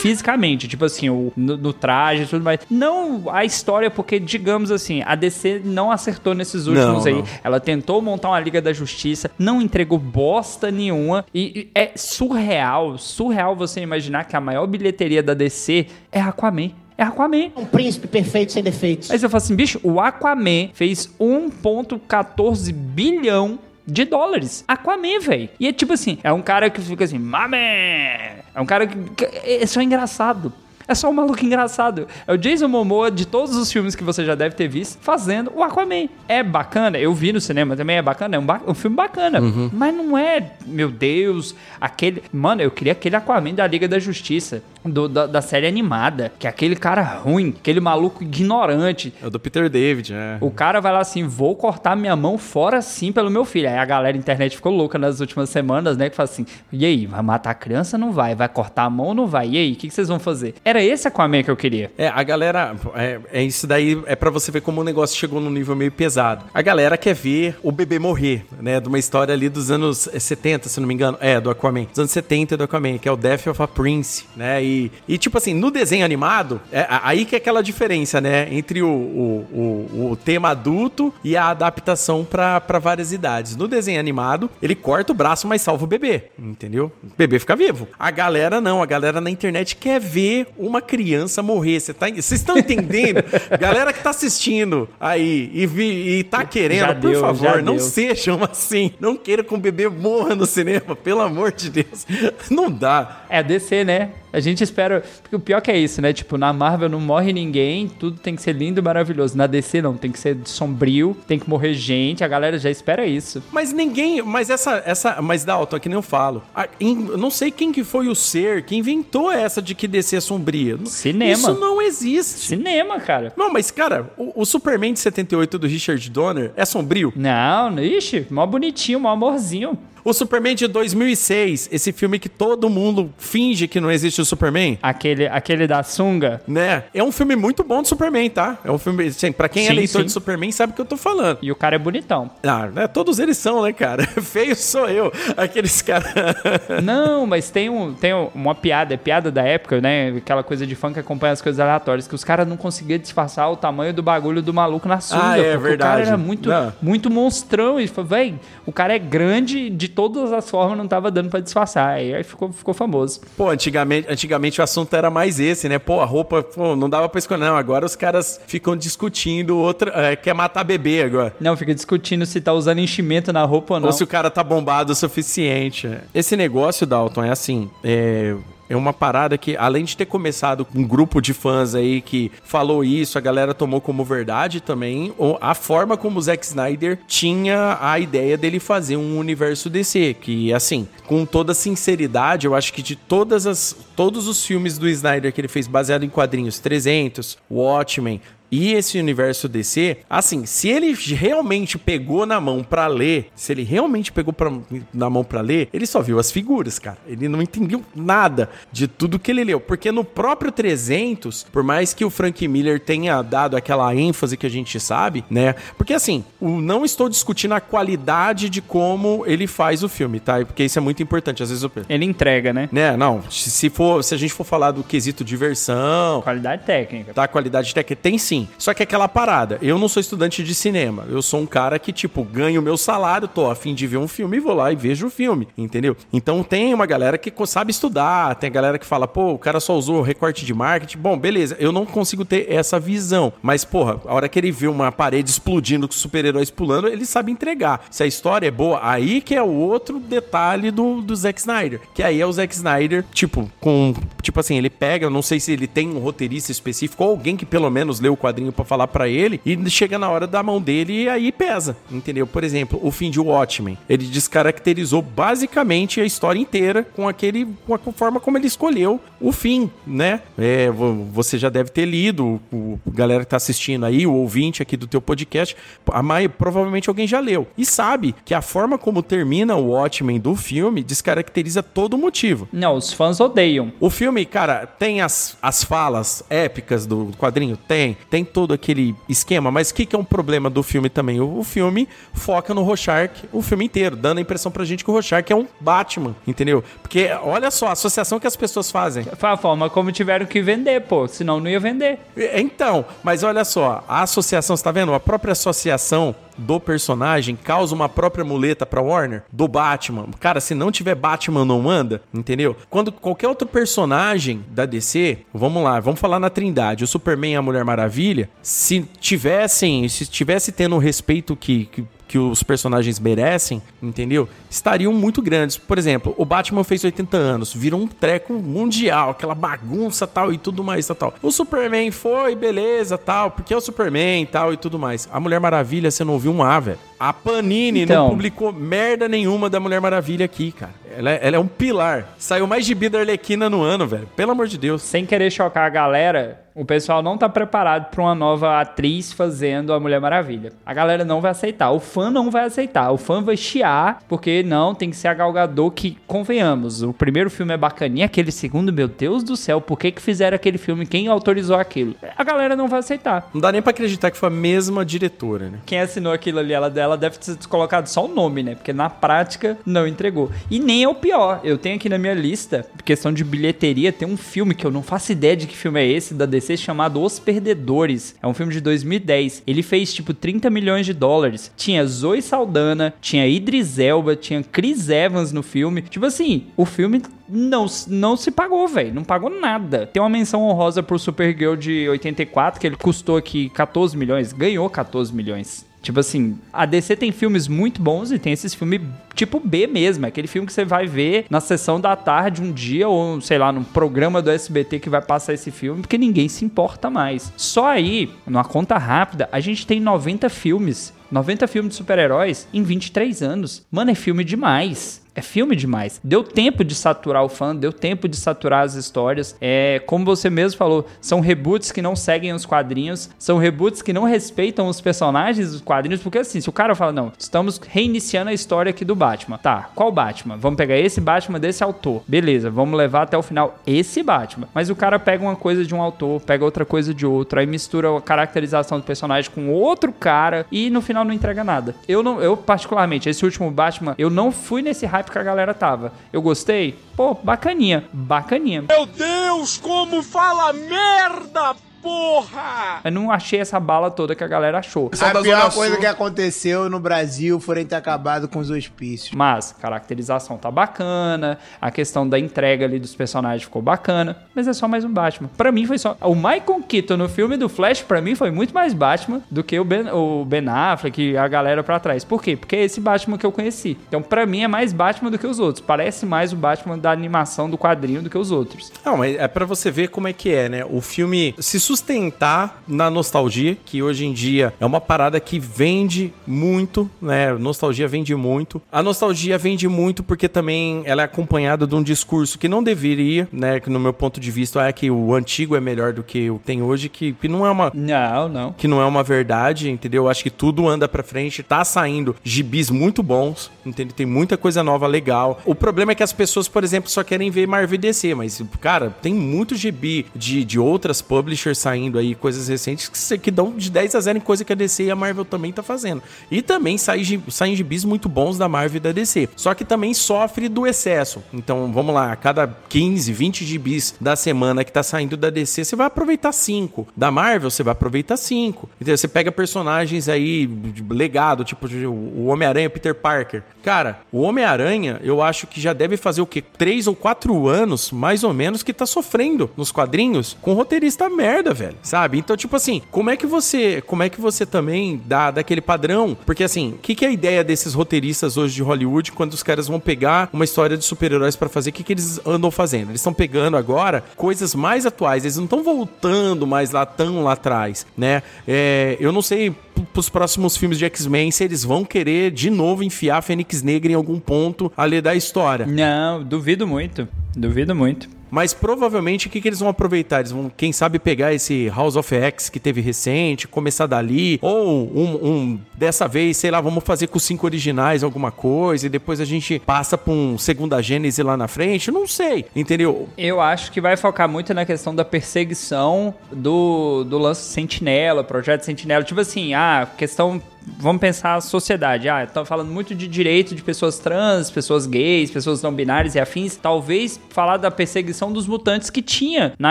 Fisicamente, tipo assim, o, no, no traje e tudo mais. Não a história, porque, digamos assim, a DC não acertou nesses últimos Não, aí. não. Ela tentou montar uma Liga da Justiça, não entregou bosta nenhuma. E, e é surreal, surreal você imaginar que a maior bilheteria da DC é Aquaman. É Aquaman. Um príncipe perfeito sem defeitos. Aí você fala assim, bicho, o Aquaman fez 1,14 bilhão de dólares. Aquaman, velho. E é tipo assim, é um cara que fica assim, mamé. É um cara que, que é só engraçado. É só um maluco engraçado. É o Jason Momoa de todos os filmes que você já deve ter visto fazendo o Aquaman. É bacana, eu vi no cinema também, é bacana, é um, ba- um filme bacana. Mas não é, meu Deus, aquele. Mano, eu queria aquele Aquaman da Liga da Justiça. Do- da, da série animada, que é aquele cara ruim, aquele maluco ignorante. É o do Peter David, né? O cara vai lá assim, vou cortar minha mão fora assim pelo meu filho. Aí a galera da internet ficou louca nas últimas semanas, né? Que fala assim, e aí, vai matar a criança? Não vai. Vai cortar a mão ou não vai? E aí, o que, que vocês vão fazer? Era esse Aquaman que eu queria. É, a galera. É, é isso daí, é pra você ver como o negócio chegou num nível meio pesado. A galera quer ver o bebê morrer, né? De uma história ali dos anos 70, se não me engano. É, do Aquaman. Dos anos 70 do Aquaman, que é o Death of a Prince, né? E, e tipo assim, no desenho animado, é aí que é aquela diferença, né? Entre o, o, o, o tema adulto e a adaptação pra várias idades. No desenho animado, ele corta o braço, mas salva o bebê, entendeu? O bebê fica vivo. A galera não, a galera na internet quer ver uma criança morrer. Você tá, vocês estão entendendo? galera que tá assistindo aí e, vi, e tá querendo, Já por deu, favor, não deu. sejam assim. Não queira que um bebê morra no cinema, pelo amor de Deus. Não dá. É, DC, né? A gente espera. Porque o pior que é isso, né? Tipo, na Marvel não morre ninguém, tudo tem que ser lindo e maravilhoso. Na DC não, tem que ser sombrio, tem que morrer gente, a galera já espera isso. Mas ninguém. Mas essa. essa mas Dalton, é que nem eu falo. A- eu não sei quem que foi o ser que inventou essa de que DC é sombria. Cinema. Isso não existe. Cinema, cara. Não, mas, cara, o, o Superman de 78 do Richard Donner é sombrio. Não, ixi, mó bonitinho, mó amorzinho. O Superman de 2006, esse filme que todo mundo finge que não existe o Superman, Aquele, aquele da sunga. né? É um filme muito bom de Superman, tá? É um filme, assim, pra quem é Sim, leitor sim. de Superman sabe o que eu tô falando. E o cara é bonitão. Ah, né? Todos eles são, né, cara? Feio sou eu. Aqueles caras. Não, mas tem, um, tem um- uma piada, é piada da época, né? Aquela coisa de fã que acompanha as coisas aleatórias, que os caras não conseguiam disfarçar o tamanho do bagulho do maluco na sunga. Ah, é porque O verdade. cara era muito, Não. muito monstrão. E falou, véi, o cara é grande, de todas as formas não tava dando pra disfarçar. Aí aí ficou, ficou famoso. Pô, antigamente, antigamente o assunto era mais esse, né? Pô, a roupa, pô, não dava pra escolher. Não, agora os caras ficam discutindo outra. é, quer matar bebê agora. Não, fica discutindo se tá usando enchimento na roupa ou não. Ou se o cara tá bombado o suficiente. Esse negócio, Dalton, é assim. É. É uma parada que, além de ter começado com um grupo de fãs aí que falou isso, a galera tomou como verdade também, a forma como o Zack Snyder tinha a ideia dele fazer um universo DC, que, assim, com toda sinceridade, eu acho que de todas as, todos os filmes do Snyder que ele fez baseado em quadrinhos, 300, Watchmen, e esse universo DC, assim, se ele realmente pegou na mão pra ler, se ele realmente pegou pra- na mão pra ler, ele só viu as figuras, cara. Ele não entendeu nada de tudo que ele leu. Porque no próprio 300, por mais que o Frank Miller tenha dado aquela ênfase que a gente sabe, né? Porque assim, o- não estou discutindo a qualidade de como ele faz o filme, tá? Porque isso é muito importante. Às vezes eu Ele entrega, né? né, não, se for, se a gente for falar do quesito diversão, Qualidade técnica. da qualidade técnica? Tem sim. Só que é aquela parada. Eu não sou estudante de cinema. Eu sou um cara que, tipo, ganho meu salário, tô a fim de ver um filme e vou lá e vejo o filme. Entendeu? Então tem uma galera que sabe estudar, tem a galera que fala, pô, o cara só usou recorte de marketing. Bom, beleza, eu não consigo ter essa visão. Mas, porra, a hora que ele vê uma parede explodindo com super-heróis pulando, ele sabe entregar. Se a história é boa, aí que é o outro detalhe do, do Zack Snyder. Que aí é o Zack Snyder, tipo, com. Tipo assim, ele pega, não sei se ele tem um roteirista específico ou alguém que pelo menos leu o quadrinho pra falar pra ele, e chega na hora da mão dele e aí pesa. Entendeu? Por exemplo, o fim de Watchmen. Ele descaracterizou basicamente a história inteira com aquele. com a forma como ele escolheu o fim, né? É, vo- você já deve ter lido, o, o galera que tá assistindo aí, o ouvinte aqui do teu podcast, a mai, provavelmente alguém já leu. E sabe que a forma como termina o Watchmen do filme descaracteriza todo o motivo. Não, os fãs odeiam. O filme, cara, tem as, as falas épicas do quadrinho? Tem. Tem todo aquele esquema, mas o que, que é um problema do filme também? O, o filme foca no Rorschach o filme inteiro, dando a impressão pra gente que o Rorschach é um Batman, entendeu? Porque olha só a associação que as pessoas fazem. Foi a forma como tiveram que vender, pô. Senão não ia vender. É, Então, mas olha só, a associação, você tá vendo? A própria associação do personagem causa uma própria muleta pra Warner do Batman. Cara, se não tiver Batman não anda, entendeu? Quando qualquer outro personagem da DC, vamos lá, vamos falar na Trindade, o Superman e a Mulher Maravilha, se tivessem, se tivesse tendo o respeito que, que que os personagens merecem, entendeu? Estariam muito grandes. Por exemplo, o Batman fez 80 anos, virou um treco mundial, aquela bagunça tal e tudo mais tal. O Superman foi, beleza, tal, porque é o Superman tal e tudo mais. A Mulher Maravilha, você não ouviu um A, velho. A Panini Então. não publicou merda nenhuma da Mulher Maravilha aqui, cara. Ela é, ela é um pilar. Saiu mais de da Arlequina no ano, velho. Pelo amor de Deus. Sem querer chocar a galera, o pessoal não tá preparado pra uma nova atriz fazendo a Mulher Maravilha. A galera não vai aceitar, o fã não vai aceitar, o fã vai chiar, porque não, tem que ser a Gal Gadot que, convenhamos, o primeiro filme é bacaninha, aquele segundo, meu Deus do céu, por que que fizeram aquele filme, quem autorizou aquilo? A galera não vai aceitar. Não dá nem pra acreditar que foi a mesma diretora, né? Quem assinou aquilo ali, ela, ela deve ter colocado só o nome, né? Porque na prática não entregou. E nem é o pior. Eu tenho aqui na minha lista, questão de bilheteria, tem um filme que eu não faço ideia de que filme é esse, da DC, chamado Os Perdedores. É um filme de 2010. Ele fez tipo 30 milhões de dólares. Tinha Zoe Saldana, tinha Idris Elba, tinha Chris Evans no filme. Tipo assim, o filme não, não se pagou, velho. Não pagou nada. Tem uma menção honrosa pro Supergirl de 84, que ele custou aqui 14 milhões. Ganhou 14 milhões. Tipo assim, a DC tem filmes muito bons e tem esses filmes tipo B mesmo. É aquele filme que você vai ver na sessão da tarde um dia, ou sei lá, num programa do SBT que vai passar esse filme, porque ninguém se importa mais. Só aí, numa conta rápida, a gente tem 90 filmes. 90 filmes de super-heróis em 23 anos. Mano, é filme demais. É filme demais. Deu tempo de saturar o fã, deu tempo de saturar as histórias. É, como você mesmo falou, são reboots que não seguem os quadrinhos, são reboots que não respeitam os personagens dos quadrinhos, porque assim, se o cara fala, não, estamos reiniciando a história aqui do Batman. Tá, qual Batman? Vamos pegar esse Batman desse autor. Beleza, vamos levar até o final esse Batman. Mas o cara pega uma coisa de um autor, pega outra coisa de outro, aí mistura a caracterização do personagem com outro cara e no final não entrega nada. Eu não, eu particularmente, esse último Batman, eu não fui nesse hype que a galera tava. Eu gostei? Pô, bacaninha, bacaninha. Meu Deus, como fala merda, porra! Eu não achei essa bala toda que a galera achou. A pior coisa que aconteceu no Brasil foi ter acabado com os hospícios. Mas a caracterização tá bacana, a questão da entrega ali dos personagens ficou bacana, mas é só mais um Batman. Pra mim foi só o Michael Keaton no filme do Flash pra mim foi muito mais Batman do que o Ben, o ben Affleck e a galera pra trás. Por quê? Porque é esse Batman que eu conheci. Então pra mim é mais Batman do que os outros. Parece mais o Batman da animação do quadrinho do que os outros. Não, mas é pra você ver como é que é, né? O filme se sustentar na nostalgia, que hoje em dia é uma parada que vende muito, né? Nostalgia vende muito. A nostalgia vende muito porque também ela é acompanhada de um discurso que não deveria, né? Que no meu ponto de vista é que o antigo é melhor do que o que tem hoje, que, que não é uma Não, não. que não é uma verdade, entendeu? Eu acho que tudo anda pra frente, tá saindo gibis muito bons, entendeu? Tem muita coisa nova legal. O problema é que as pessoas, por exemplo, só querem ver Marvel DC, mas, cara, tem muito gibi de, de outras publishers saindo aí, coisas recentes, que, que dão de 10 a 0 em coisa que a DC e a Marvel também tá fazendo. E também gi- saem gibis muito bons da Marvel e da DC. Só que também sofre do excesso. Então, vamos lá, a cada 15, 20 gibis da semana que tá saindo da DC, você vai aproveitar 5. Da Marvel, você vai aproveitar 5. Então, você pega personagens aí legado, tipo o Homem-Aranha, Peter Parker. Cara, o Homem-Aranha, eu acho que já deve fazer o quê? 3 ou 4 anos, mais ou menos, que tá sofrendo nos quadrinhos com roteirista merda, velho. Sabe? Então, tipo assim, como é que você, como é que você também dá daquele padrão? Porque assim, o que, que é a ideia desses roteiristas hoje de Hollywood quando os caras vão pegar uma história de super-heróis pra fazer? O que, que eles andam fazendo? Eles estão pegando agora coisas mais atuais, eles não estão voltando mais lá tão lá atrás, né? É, eu não sei pros próximos filmes de X-Men se eles vão querer de novo enfiar a Fênix Negra em algum ponto ali da história. Não, duvido muito. Duvido muito. Mas provavelmente o que, que eles vão aproveitar? Eles vão, quem sabe, pegar esse House of X que teve recente, começar dali, ou um, um- dessa vez, sei lá, vamos fazer com os cinco originais alguma coisa, e depois a gente passa pra um segunda gênese lá na frente. Não sei, entendeu? Eu acho que vai focar muito na questão da perseguição do, do lance Sentinela, projeto Sentinela. Tipo assim, ah, questão. Vamos pensar a sociedade. Ah, estão falando muito de direito de pessoas trans, pessoas gays, pessoas não binárias e afins. Talvez falar da perseguição dos mutantes que tinha na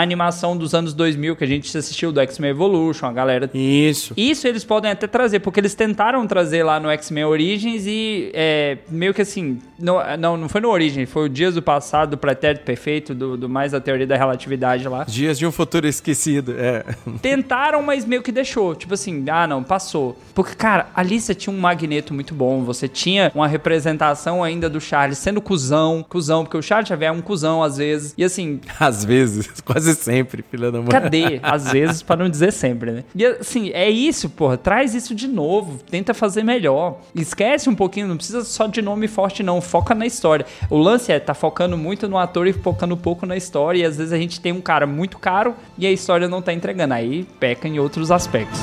animação dos anos 2000, que a gente assistiu do X-Men Evolution, a galera Isso. isso eles podem até trazer, porque eles tentaram trazer lá no X-Men Origins e é, meio que assim. Não, não, não foi no Origin, foi o Dias do Passado, do Pretérito Perfeito, do, do mais da teoria da relatividade lá. Dias de um futuro esquecido. É. Tentaram, mas meio que deixou. Tipo assim, ah, não, passou. Porque, Cara, ali você tinha um magneto muito bom, você tinha uma representação ainda do Charles sendo cuzão, cuzão, porque o Charles Xavier é um cuzão às vezes. E assim, Às vezes, quase sempre, filha da mãe. Cadê? Às vezes, pra não dizer sempre, né? E assim, é isso, porra. Traz isso de novo. Tenta fazer melhor. Esquece um pouquinho, não precisa só de nome forte, não. Foca na história. O lance é, tá focando muito no ator e focando pouco na história. E às vezes a gente tem um cara muito caro e a história não tá entregando. Aí peca em outros aspectos.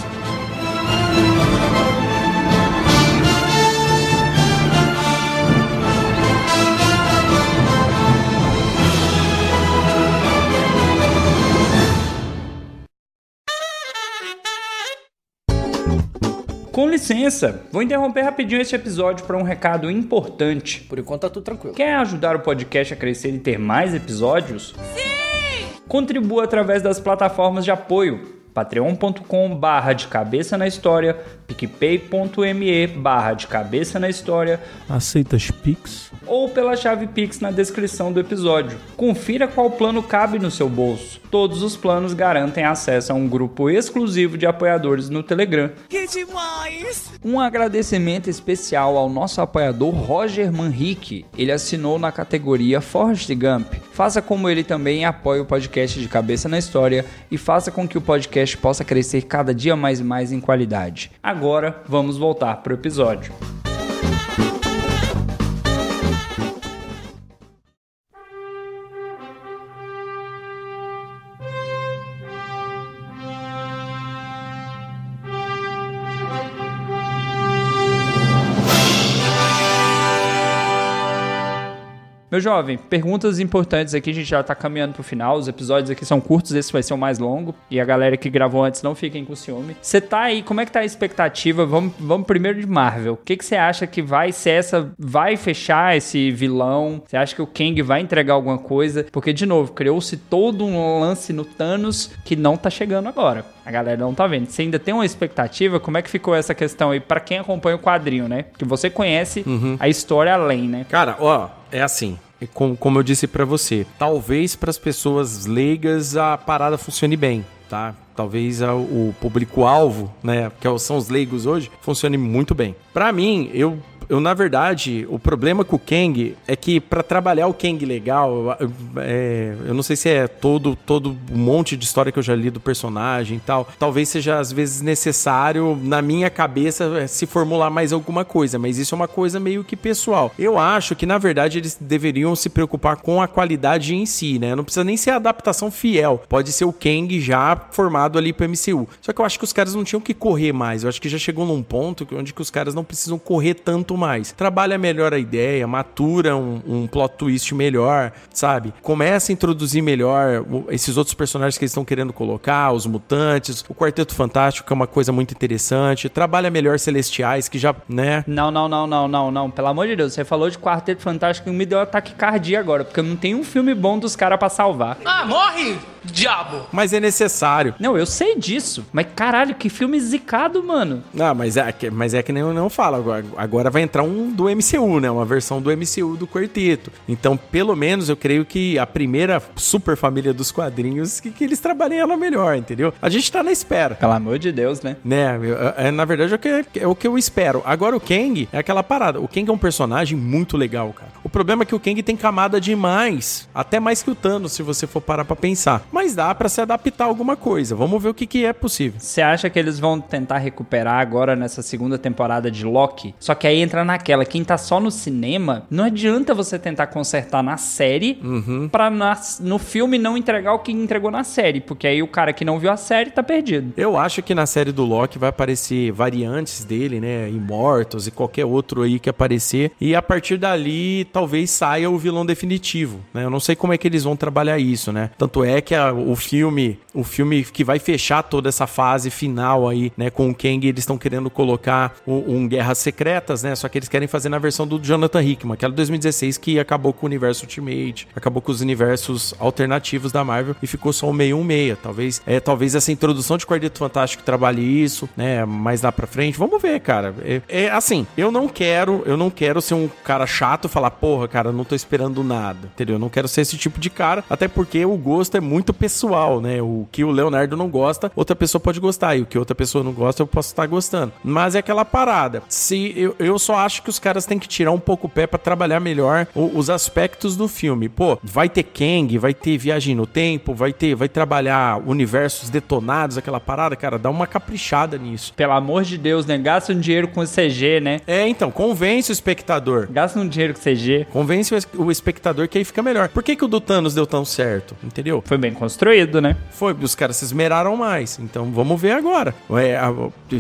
Com licença, vou interromper rapidinho este episódio para um recado importante. Por enquanto tá tudo tranquilo. Quer ajudar o podcast a crescer e ter mais episódios? Sim! Contribua através das plataformas de apoio patreon.com barra de cabeça na história, picpay.me barra de cabeça na história Aceitas Pix? ou pela chave Pix na descrição do episódio. Confira qual plano cabe no seu bolso. Todos os planos garantem acesso a um grupo exclusivo de apoiadores no Telegram. Que demais! Um agradecimento especial ao nosso apoiador Roger Manrique. Ele assinou na categoria Forrest Gump. Faça como ele também apoie o podcast de Cabeça na História e faça com que o podcast possa crescer cada dia mais e mais em qualidade. Agora, vamos voltar para o episódio. Meu jovem, perguntas importantes aqui, a gente já tá caminhando pro final, os episódios aqui são curtos, esse vai ser o mais longo, e a galera que gravou antes não fiquem com ciúme. Você tá aí, como é que tá a expectativa? Vamos, vamos primeiro de Marvel. O que você acha que vai ser essa, vai fechar esse vilão? Você acha que o Kang vai entregar alguma coisa? Porque, de novo, criou-se todo um lance no Thanos que não tá chegando agora. A galera não tá vendo. Você ainda tem uma expectativa? Como é que ficou essa questão aí pra quem acompanha o quadrinho, né? Porque você conhece a história além, né? Cara, ó, é assim. é com- Como eu disse pra você, talvez para as pessoas leigas a parada funcione bem, tá? Talvez o público-alvo, né, que é são os leigos hoje, funcione muito bem. Pra mim, eu eu, na verdade, o problema com o Kang é que pra trabalhar o Kang legal, eu, é, eu não sei se é todo, todo um monte de história que eu já li do personagem e tal. Talvez seja, às vezes, necessário, na minha cabeça, é, se formular mais alguma coisa, mas isso é uma coisa meio que pessoal. Eu acho que, na verdade, eles deveriam se preocupar com a qualidade em si, né? Não precisa nem ser a adaptação fiel. Pode ser o Kang já formado ali pro MCU. Só que eu acho que os caras não tinham que correr mais. Eu acho que já chegou num ponto onde que os caras não precisam correr tanto mais. Trabalha melhor a ideia, matura um, um plot twist melhor, sabe? Começa a introduzir melhor esses outros personagens que eles estão querendo colocar, os mutantes, o Quarteto Fantástico, que é uma coisa muito interessante. Trabalha melhor Celestiais, que já, né? Não, não, não, não, não, não. Pelo amor de Deus, você falou de Quarteto Fantástico e me deu ataque cardíaco agora, porque não tem um filme bom dos caras pra salvar. Ah, morre, diabo! Mas é necessário. Não, eu sei disso. Mas caralho, que filme zicado, mano. Ah, mas é, que- mas é que nem eu não falo. Agora, agora vai entrar um do MCU, né? Uma versão do MCU do quarteto. Então, pelo menos, eu creio que a primeira super família dos quadrinhos, que, que eles trabalhem ela melhor, entendeu? A gente tá na espera. Pelo amor de Deus, né? Né, eu- é, na verdade é o, que, é o que eu espero. Agora o Kang é aquela parada. O Kang é um personagem muito legal, cara. O problema é que o Kang tem camada demais. Até mais que o Thanos, se você for parar pra pensar. Mas dá pra se adaptar a alguma coisa. Vamos ver o que, que é possível. Você acha que eles vão tentar recuperar agora nessa segunda temporada de Loki? Só que aí entra naquela, quem tá só no cinema, não adianta você tentar consertar na série pra na- no filme não entregar o que entregou na série, porque aí o cara que não viu a série tá perdido. Eu acho que na série do Loki vai aparecer variantes dele, né? Immortals e qualquer outro aí que aparecer. E a partir dali, talvez saia o vilão definitivo, né? Eu não sei como é que eles vão trabalhar isso, né? Tanto é que a- o filme, o filme que vai fechar toda essa fase final aí, né? Com o Kang, eles estão querendo colocar um, um Guerras Secretas, né? Só que eles querem fazer na versão do Jonathan Hickman, aquela de 2016 que acabou com o universo Ultimate, acabou com os universos alternativos da Marvel e ficou só o 616. Talvez, é, talvez essa introdução de Quarteto Fantástico trabalhe isso, né? Mais lá pra frente. Vamos ver, cara. É, é assim, eu não quero, eu não quero ser um cara chato e falar, porra, cara, não tô esperando nada, entendeu? Eu não quero ser esse tipo de cara, até porque o gosto é muito pessoal, né? O que o Leonardo não gosta, outra pessoa pode gostar, e o que outra pessoa não gosta, eu posso estar gostando. Mas é aquela parada. Se eu, eu só acho que os caras têm que tirar um pouco o pé para trabalhar melhor os aspectos do filme. Pô, vai ter Kang, vai ter viagem no tempo, vai ter, vai trabalhar universos detonados, aquela parada, cara, dá uma caprichada nisso. Pelo amor de Deus, né? Gasta um dinheiro com CG, né? É, então, convence o espectador. Gasta um dinheiro com CG. Convence o es- o espectador que aí fica melhor. Por que, que o do Thanos deu tão certo? Entendeu? Foi bem construído, né? Foi, os caras se esmeraram mais. Então vamos ver agora. É,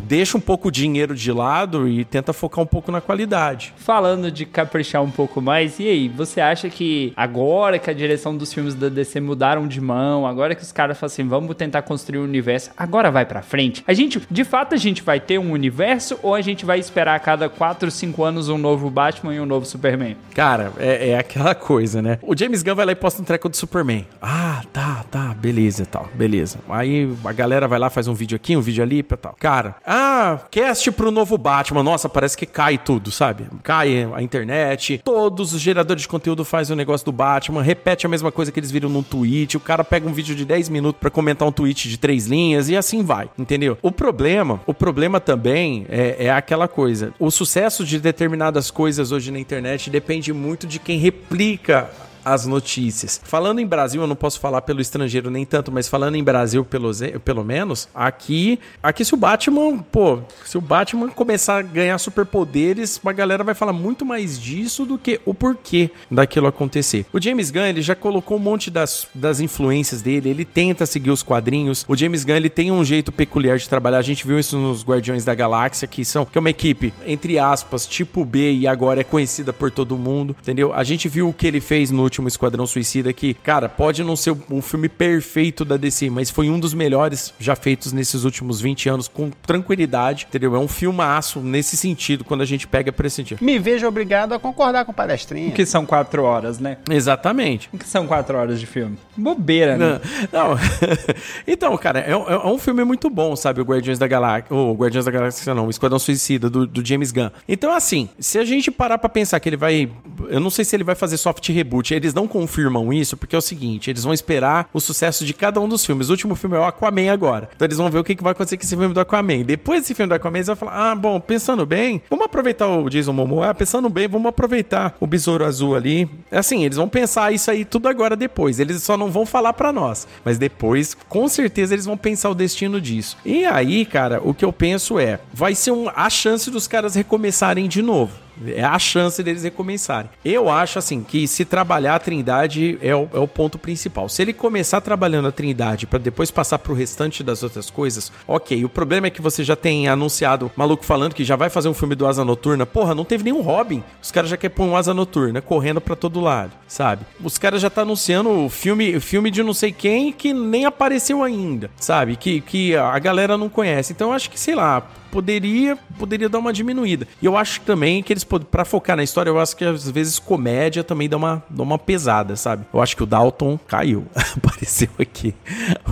deixa um pouco o dinheiro de lado e tenta focar um pouco na qualidade. Falando de caprichar um pouco mais, e aí, você acha que agora que a direção dos filmes da DC mudaram de mão, agora que os caras falam assim, vamos tentar construir um universo, agora vai pra frente? A gente, de fato, a gente vai ter um universo ou a gente vai esperar a cada 4, 5 anos um novo Batman e um novo Superman? Cara, é, é aquela coisa, né? O James Gunn vai lá e posta um treco do Superman. Ah, tá, tá, beleza e tal, beleza. Aí a galera vai lá, faz um vídeo aqui, um vídeo ali e tal. Cara, ah, cast pro novo Batman. Nossa, parece que cai tudo, sabe? Cai a internet, todos os geradores de conteúdo fazem o negócio do Batman, repete a mesma coisa que eles viram num tweet. O cara pega um vídeo de 10 minutos pra comentar um tweet de três linhas e assim vai, entendeu? O problema, o problema também é, é aquela coisa. O sucesso de determinadas coisas hoje na internet depende muito de quem replica as notícias. Falando em Brasil, eu não posso falar pelo estrangeiro nem tanto, mas falando em Brasil pelo, pelo menos, aqui, aqui se o Batman, pô, se o Batman começar a ganhar superpoderes, a galera vai falar muito mais disso do que o porquê daquilo acontecer. O James Gunn, ele já colocou um monte das, das influências dele, ele tenta seguir os quadrinhos. O James Gunn, ele tem um jeito peculiar de trabalhar. A gente viu isso nos Guardiões da Galáxia, que são que é uma equipe entre aspas, tipo B e agora é conhecida por todo mundo, entendeu? A gente viu o que ele fez no último Esquadrão Suicida que, cara, pode não ser um filme perfeito da DC, mas foi um dos melhores já feitos nesses últimos 20 anos com tranquilidade, entendeu? É um filmaço nesse sentido quando a gente pega pra esse sentido. Me vejo obrigado a concordar com o palestrinha. O que são 4 horas, né? Exatamente. O que são 4 horas de filme? Bobeira, né? Não, não. então, cara, é, um- é um filme muito bom, sabe? O Guardiões da Galáxia. O Guardiões da Galáxia, não, o Esquadrão Suicida do, do James Gunn. Então, assim, se a gente parar pra pensar que ele vai. Eu não sei se ele vai fazer soft reboot. Eles não confirmam isso, porque é o seguinte: eles vão esperar o sucesso de cada um dos filmes. O último filme é o Aquaman agora. Então, eles vão ver o que, vai acontecer com esse filme do Aquaman. Depois desse filme do Aquaman, eles vão falar: ah, bom, pensando bem, vamos aproveitar o Jason Momoa. Pensando bem, vamos aproveitar o Besouro Azul ali. Assim, eles vão pensar isso aí tudo agora depois. Eles só não vão falar pra nós. Mas depois, com certeza, eles vão pensar o destino disso. E aí, cara, o que eu penso é: vai ser um, a chance dos caras recomeçarem de novo. É a chance deles recomeçarem. Eu acho assim que se trabalhar a Trindade é o, é o ponto principal. Se ele começar trabalhando a Trindade pra depois passar pro restante das outras coisas, ok. O problema é que você já tem anunciado maluco falando que já vai fazer um filme do Asa Noturna. Porra, não teve nenhum Robin. Os caras já querem pôr um Asa Noturna correndo pra todo lado, sabe? Os caras já tá anunciando o filme, filme de não sei quem que nem apareceu ainda, sabe? Que, que a galera não conhece. Então eu acho que, sei lá, poderia poderia dar uma diminuída. E eu acho também que eles pra focar na história, eu acho que às vezes comédia também dá uma, dá uma pesada, sabe? Eu acho que o Dalton caiu. Apareceu aqui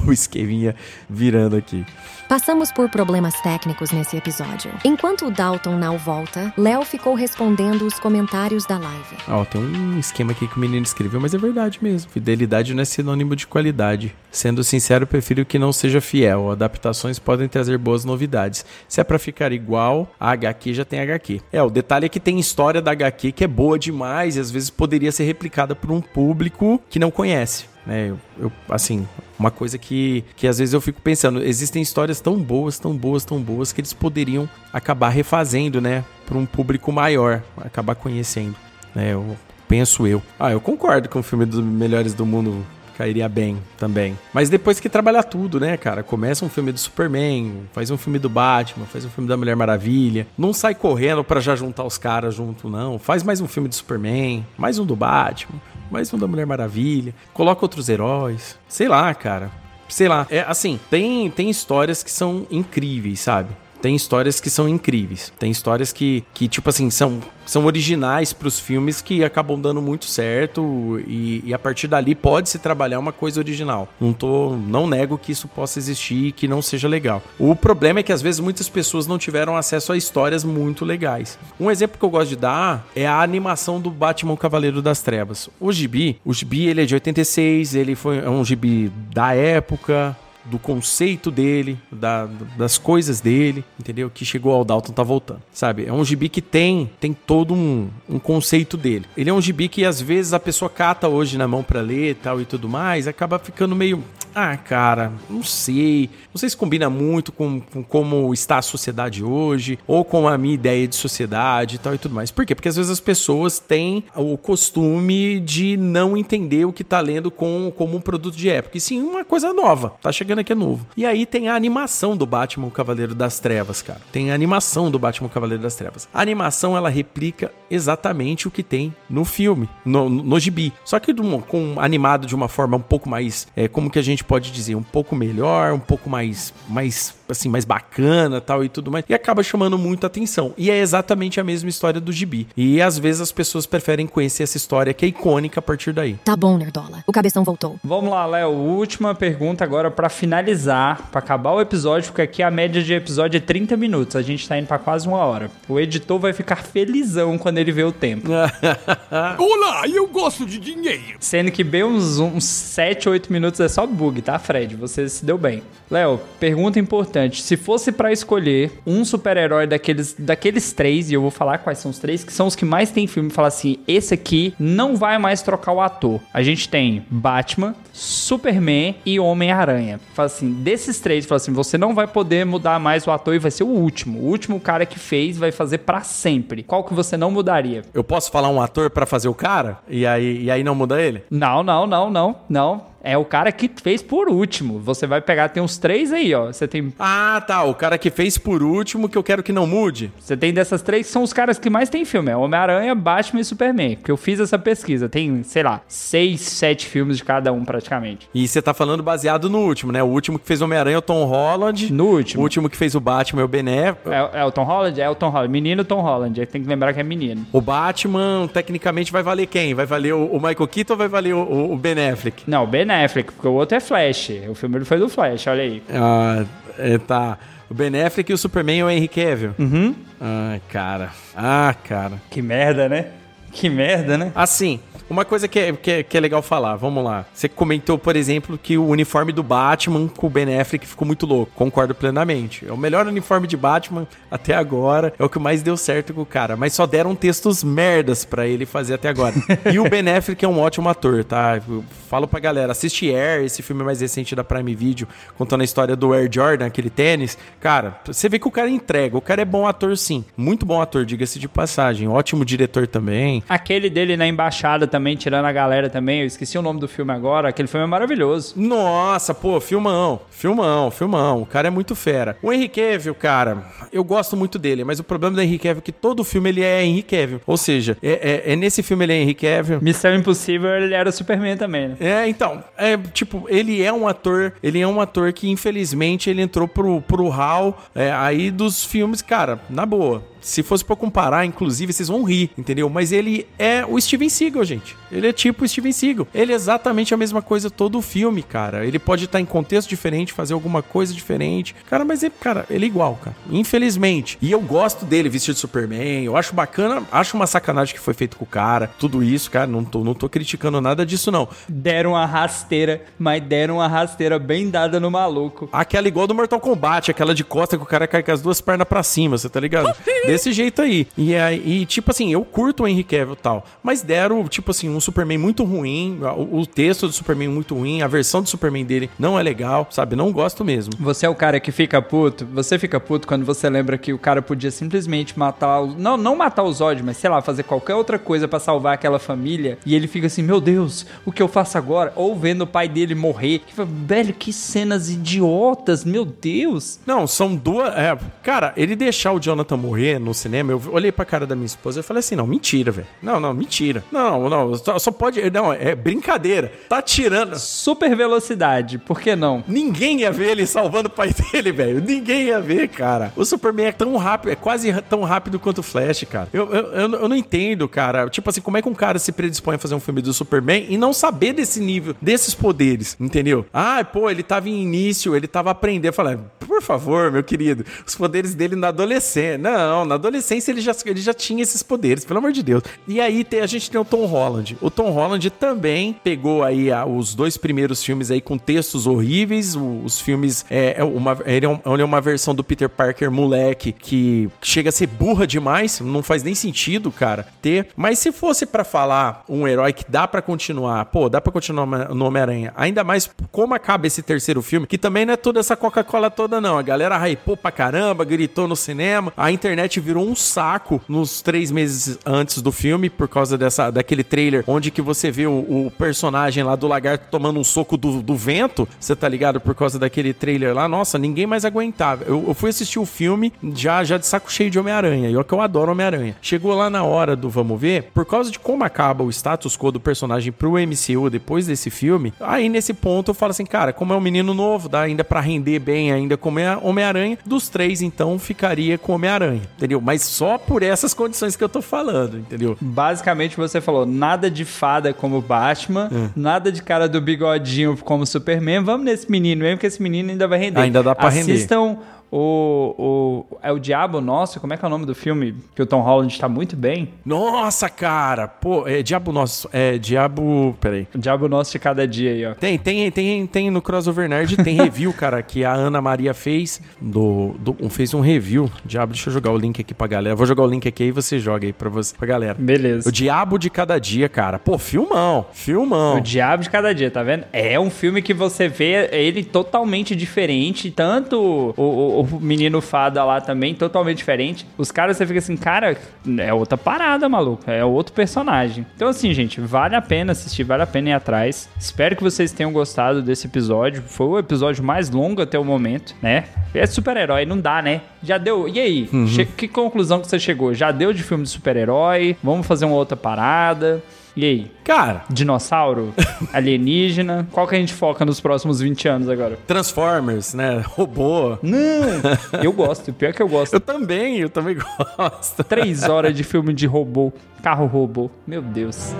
o esqueminha virando aqui. Passamos por problemas técnicos nesse episódio. Enquanto o Dalton não volta, Léo ficou respondendo os comentários da live. Ó, tem um esquema aqui que o menino escreveu, mas é verdade mesmo. Fidelidade não é sinônimo de qualidade. Sendo sincero, eu prefiro que não seja fiel. Adaptações podem trazer boas novidades. Se é pra ficar igual, a HQ já tem HQ. É, o detalhe é que tem história da HQ que é boa demais e às vezes poderia ser replicada por um público que não conhece. Né, eu, eu, assim, uma coisa que, que às vezes eu fico pensando, existem histórias tão boas, tão boas, tão boas que eles poderiam acabar refazendo, né, para um público maior, acabar conhecendo, né? Eu penso eu. Ah, eu concordo com o filme dos melhores do mundo cairia bem também. Mas depois que trabalhar tudo, né, cara? Começa um filme do Superman, faz um filme do Batman, faz um filme da Mulher Maravilha. Não sai correndo pra já juntar os caras junto, não. Faz mais um filme do Superman, mais um do Batman, mais um da Mulher Maravilha. Coloca outros heróis. Sei lá, cara. Sei lá. É assim, tem, tem histórias que são incríveis, sabe? Tem histórias que são incríveis. Tem histórias que, que tipo assim, são, são originais pros filmes que acabam dando muito certo e, e a partir dali pode se trabalhar uma coisa original. Não tô, não nego que isso possa existir e que não seja legal. O problema é que às vezes muitas pessoas não tiveram acesso a histórias muito legais. Um exemplo que eu gosto de dar é a animação do Batman Cavaleiro das Trevas. O gibi, o gibi ele é de 86, ele foi é um gibi da época, do conceito dele, da- das coisas dele, entendeu? Que chegou ao Dalton tá voltando, sabe? É um gibi que tem tem todo um, um conceito dele. Ele é um gibi que às vezes a pessoa cata hoje na mão pra ler e tal e tudo mais, acaba ficando meio ah, cara, não sei. Não sei se combina muito com, com como está a sociedade hoje, ou com a minha ideia de sociedade e tal e tudo mais. Por quê? Porque às vezes as pessoas têm o costume de não entender o que tá lendo com, como um produto de época. E sim, uma coisa nova. Tá chegando aqui é novo. E aí tem a animação do Batman Cavaleiro das Trevas, cara. Tem a animação do Batman Cavaleiro das Trevas. A animação, ela replica exatamente o que tem no filme, no, no, no gibi. Só que uma- com animado de uma forma um pouco mais, é, como que a gente pode dizer, um pouco melhor, um pouco mais, mais assim, mais bacana tal e tudo mais. E acaba chamando muito atenção. E é exatamente a mesma história do gibi. E às vezes as pessoas preferem conhecer essa história que é icônica a partir daí. Tá bom, Nerdola. O cabeção voltou. Vamos lá, Léo. Última pergunta agora pra finalizar, pra acabar o episódio, porque aqui a média de episódio é 30 minutos. A gente tá indo pra quase uma hora. O editor vai ficar felizão quando ele vê o tempo. Olá, eu gosto de dinheiro. Sendo que bem uns, uns 7, 8 minutos é só bug, tá, Fred? Você se deu bem. Léo, pergunta importante. Se fosse pra escolher um super-herói daqueles, daqueles três, e eu vou falar quais são os três, que são os que mais tem filme, falar assim, esse aqui não vai mais trocar o ator. A gente tem Batman, Superman e Homem-Aranha. Fala assim, desses três, fala assim, você não vai poder mudar mais o ator e vai ser o último. O último cara que fez vai fazer pra sempre. Qual que você não mudaria? Eu posso falar um ator pra fazer o cara? E aí, e aí não muda ele? Não, não, não, não, não. É o cara que fez por último. Você vai pegar, tem uns três aí, ó. Você tem, Ah, tá. O cara que fez por último que eu quero que não mude. você tem dessas três que são os caras que mais tem filme. É Homem-Aranha, Batman e Superman. Porque eu fiz essa pesquisa. Tem, sei lá, seis, sete filmes de cada um praticamente. E você tá falando baseado no último, né? O último que fez o Homem-Aranha é o Tom Holland. No último. O último que fez o Batman é o Ben Affleck. É, é o Tom Holland? É o Tom Holland. Menino Tom Holland. Tem que lembrar que é menino. O Batman, tecnicamente, vai valer quem? Vai valer o, o Michael Keaton ou vai valer o, o- o Ben Affleck? Não, Ben Affleck, porque o outro é Flash. O filme ele foi do Flash, olha aí. Ah, é, tá. O Ben Affleck e o Superman é o Henry Cavill? Uhum. Ah, cara. Ah, cara. Que merda, né? Que merda, né? Assim, uma coisa que é, que, é, que é legal falar, vamos lá. Você comentou, por exemplo, que o uniforme do Batman com o Ben Affleck ficou muito louco. Concordo plenamente. É o melhor uniforme de Batman até agora. É o que mais deu certo com o cara. Mas só deram textos merdas pra ele fazer até agora. e o Ben Affleck é um ótimo ator, tá? Eu falo pra galera, assiste Air, esse filme mais recente da Prime Video, contando a história do Air Jordan, aquele tênis. Cara, você vê que o cara entrega. O cara é bom ator, sim. Muito bom ator, diga-se de passagem. Ótimo diretor também. Aquele dele na embaixada também, tirando a galera também. Eu esqueci o nome do filme agora. Aquele filme é maravilhoso. Nossa, pô, filmão, filmão, filmão. O cara é muito fera. O Henry Cavill, cara, eu gosto muito dele, mas o problema do Henry Cavill é que todo filme ele é Henry Cavill. Ou seja, é, é- é nesse filme ele é Henry Cavill. Missão Impossível, ele era o Superman também, né? É, então, é tipo, ele é um ator, ele é um ator que infelizmente ele entrou pro, pro hall é, aí dos filmes, cara, na boa. Se fosse pra comparar, inclusive, vocês vão rir, entendeu? Mas ele é o Steven Seagal, gente. Ele é tipo o Steven Seagal. Ele é exatamente a mesma coisa todo o filme, cara. Ele pode estar em contexto diferente, fazer alguma coisa diferente. Cara, mas ele, cara, ele é igual, cara. Infelizmente. E eu gosto dele vestido de Superman. Eu acho bacana, acho uma sacanagem que foi feito com o cara. Tudo isso, cara, não tô, não tô criticando nada disso, não. Deram uma rasteira, mas deram uma rasteira bem dada no maluco. Aquela igual do Mortal Kombat, aquela de costa que o cara cai com as duas pernas pra cima, você tá ligado? Desse jeito aí. E aí, e, tipo assim, eu curto o Henry Cavill e tal, mas deram, tipo assim, um Superman muito ruim, o, o texto do Superman muito ruim, a versão do Superman dele não é legal, sabe? Não gosto mesmo. Você é o cara que fica puto. Você fica puto quando você lembra que o cara podia simplesmente matar. O... Não, não matar os Zod, mas sei lá, fazer qualquer outra coisa pra salvar aquela família. E ele fica assim: Meu Deus, o que eu faço agora? Ou vendo o pai dele morrer. Que fala, Velho, que cenas idiotas, meu Deus. Não, são duas. É, cara, ele deixar o Jonathan morrer no cinema, eu olhei pra cara da minha esposa e falei assim: não, mentira, velho. Não, não, mentira. Não, não, só, só pode. Não, é brincadeira. Tá tirando. Super velocidade, por que não? Ninguém ia ver ele salvando o pai dele, velho. Ninguém ia ver, cara. O Superman é tão rápido, é quase tão rápido quanto o Flash, cara. Eu, eu, eu, eu não entendo, cara. Tipo assim, como é que um cara se predispõe a fazer um filme do Superman e não saber desse nível, desses poderes, entendeu? Ah, pô, ele tava em início, ele tava aprendendo. Falando, por favor, meu querido, os poderes dele na adolescência. Não, na adolescência ele já, ele já tinha esses poderes, pelo amor de Deus. E aí tem, a gente tem o Tom Holland. O Tom Holland também pegou aí os dois primeiros filmes aí com textos horríveis. Os filmes. É, é uma, ele, é um, ele é uma versão do Peter Parker moleque que chega a ser burra demais. Não faz nem sentido, cara, ter. Mas se fosse para falar um herói que dá para continuar, pô, dá para continuar no Homem-Aranha. Ainda mais como acaba esse terceiro filme, que também não é toda essa Coca-Cola toda, não. A galera hypou pra caramba, gritou no cinema. A internet virou um saco nos três meses antes do filme, por causa dessa, daquele trailer onde que você vê o, o personagem lá do lagarto tomando um soco do, do vento. Você tá ligado? Por causa daquele trailer lá. Nossa, ninguém mais aguentava. Eu, eu fui assistir o filme já, já de saco cheio de Homem-Aranha. E é que eu adoro Homem-Aranha. Chegou lá na hora do vamos ver, por causa de como acaba o status quo do personagem pro MCU depois desse filme, aí nesse ponto eu falo assim, cara, como é um menino novo, dá ainda para render bem ainda como é Homem-Aranha, dos três então ficaria com Homem-Aranha, entendeu? Mas só por essas condições que eu tô falando, entendeu? Basicamente você falou, nada de fada como Batman, é. nada de cara do bigodinho como Superman, vamos nesse menino mesmo, que esse menino ainda vai render. Ainda dá pra Assistam render. Assistam o, o, é o Diabo Nosso, como é que é o nome do filme? Que o Tom Holland tá muito bem. Nossa, cara! Pô, é Diabo Nosso. É Diabo. Peraí. O Diabo Nosso de cada dia aí, ó. Tem, tem, tem, tem no Crossover Nerd, tem review, cara, que a Ana Maria fez. Do, do, fez um review. Diabo, deixa eu jogar o link aqui pra galera. Vou jogar o link aqui e você joga aí pra, você, pra galera. Beleza. O Diabo de cada dia, cara. Pô, filmão. Filmão. O Diabo de cada dia, tá vendo? É um filme que você vê ele totalmente diferente. Tanto o, o, o menino fada lá também, totalmente diferente. Os caras você fica assim, cara, é outra parada, maluco. É outro personagem. Então, assim, gente, vale a pena assistir, vale a pena ir atrás. Espero que vocês tenham gostado desse episódio. Foi o episódio mais longo até o momento, né? É super-herói, não dá, né? Já deu. E aí? Uhum. Que conclusão que você chegou? Já deu de filme de super-herói? Vamos fazer uma outra parada? E aí? Cara. Dinossauro? alienígena? Qual que a gente foca nos próximos 20 anos agora? Transformers, né? Robô. Não! Eu gosto, pior que eu gosto. Eu também, eu também gosto. Três horas de filme de robô. Carro robô. Meu Deus.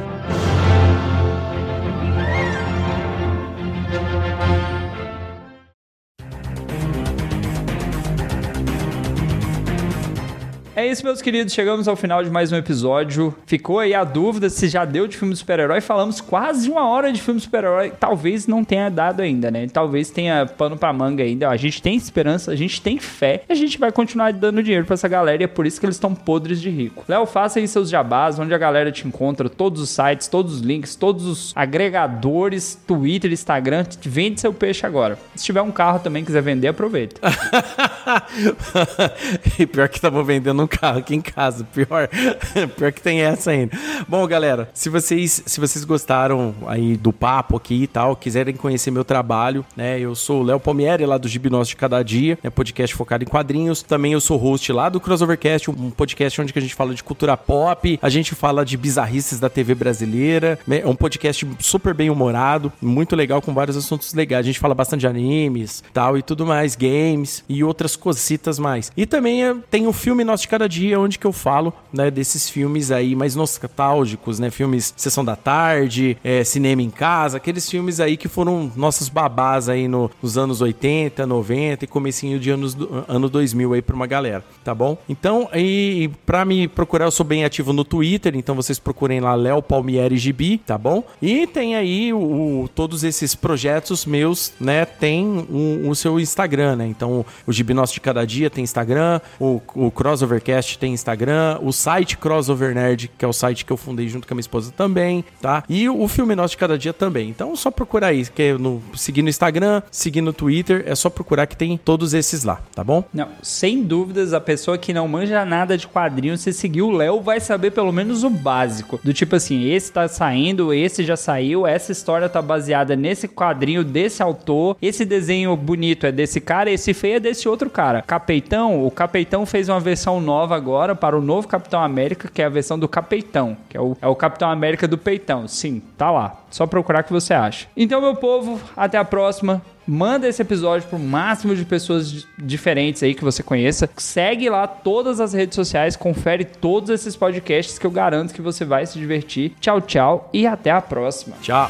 É isso, meus queridos. Chegamos ao final de mais um episódio. Ficou aí a dúvida se já deu de filme de super-herói. Falamos quase uma hora de filme de super-herói. Talvez não tenha dado ainda, né? Talvez tenha pano pra manga ainda. A gente tem esperança, a gente tem fé. E a gente vai continuar dando dinheiro pra essa galera. E é por isso que eles estão podres de rico. Léo, faça aí seus jabás, onde a galera te encontra. Todos os sites, todos os links, todos os agregadores, Twitter, Instagram. Vende seu peixe agora. Se tiver um carro também quiser vender, aproveita. e pior que tava vendendo um carro aqui em casa. Pior, pior que tem essa ainda. Bom, galera, se vocês, se vocês gostaram aí do papo aqui e tal, quiserem conhecer meu trabalho, né? Eu sou o Léo Palmieri, lá do Gibnós de Cada Dia, né, podcast focado em quadrinhos. Também eu sou host lá do Crossovercast, um podcast onde a gente fala de cultura pop, a gente fala de bizarrices da TV brasileira. Né, é um podcast super bem humorado, muito legal, com vários assuntos legais. A gente fala bastante de animes, tal e tudo mais, games e outras cositas mais. E também tem o filme Nosso de Cada Dia, onde que eu falo, né, desses filmes aí mais nostálgicos, né, filmes Sessão da Tarde, é, Cinema em Casa, aqueles filmes aí que foram nossos babás aí no, nos anos 80, 90 e comecinho de anos ano 2000 aí pra uma galera, tá bom? Então, e pra me procurar, eu sou bem ativo no Twitter, então vocês procurem lá Léo Palmieri Gibi, tá bom? E tem aí o, o, todos esses projetos meus, né, tem o, o seu Instagram, né? Então, o Gibi Nosso de Cada Dia tem Instagram, o, o Crossover Tem Instagram, o site Crossover Nerd, que é o site que eu fundei junto com a minha esposa também, tá? E o Filme Nosso de Cada Dia também. Então, só procurar aí, que é no, seguir no Instagram, seguir no Twitter, é só procurar que tem todos esses lá, tá bom? Não, sem dúvidas, a pessoa que não manja nada de quadrinhos, se seguir o Léo, vai saber pelo menos o básico. Do tipo assim, esse tá saindo, esse já saiu, essa história tá baseada nesse quadrinho desse autor, esse desenho bonito é desse cara, esse feio é desse outro cara. Capeitão, o Capeitão fez uma versão nova nova agora para o novo Capitão América, que é a versão do Capeitão, que é o, é o Capitão América do Peitão. Sim, tá lá. Só procurar que você acha. Então, meu povo, até a próxima. Manda esse episódio pro máximo de pessoas diferentes aí que você conheça. Segue lá todas as redes sociais, confere todos esses podcasts que eu garanto que você vai se divertir. Tchau, tchau e até a próxima. Tchau.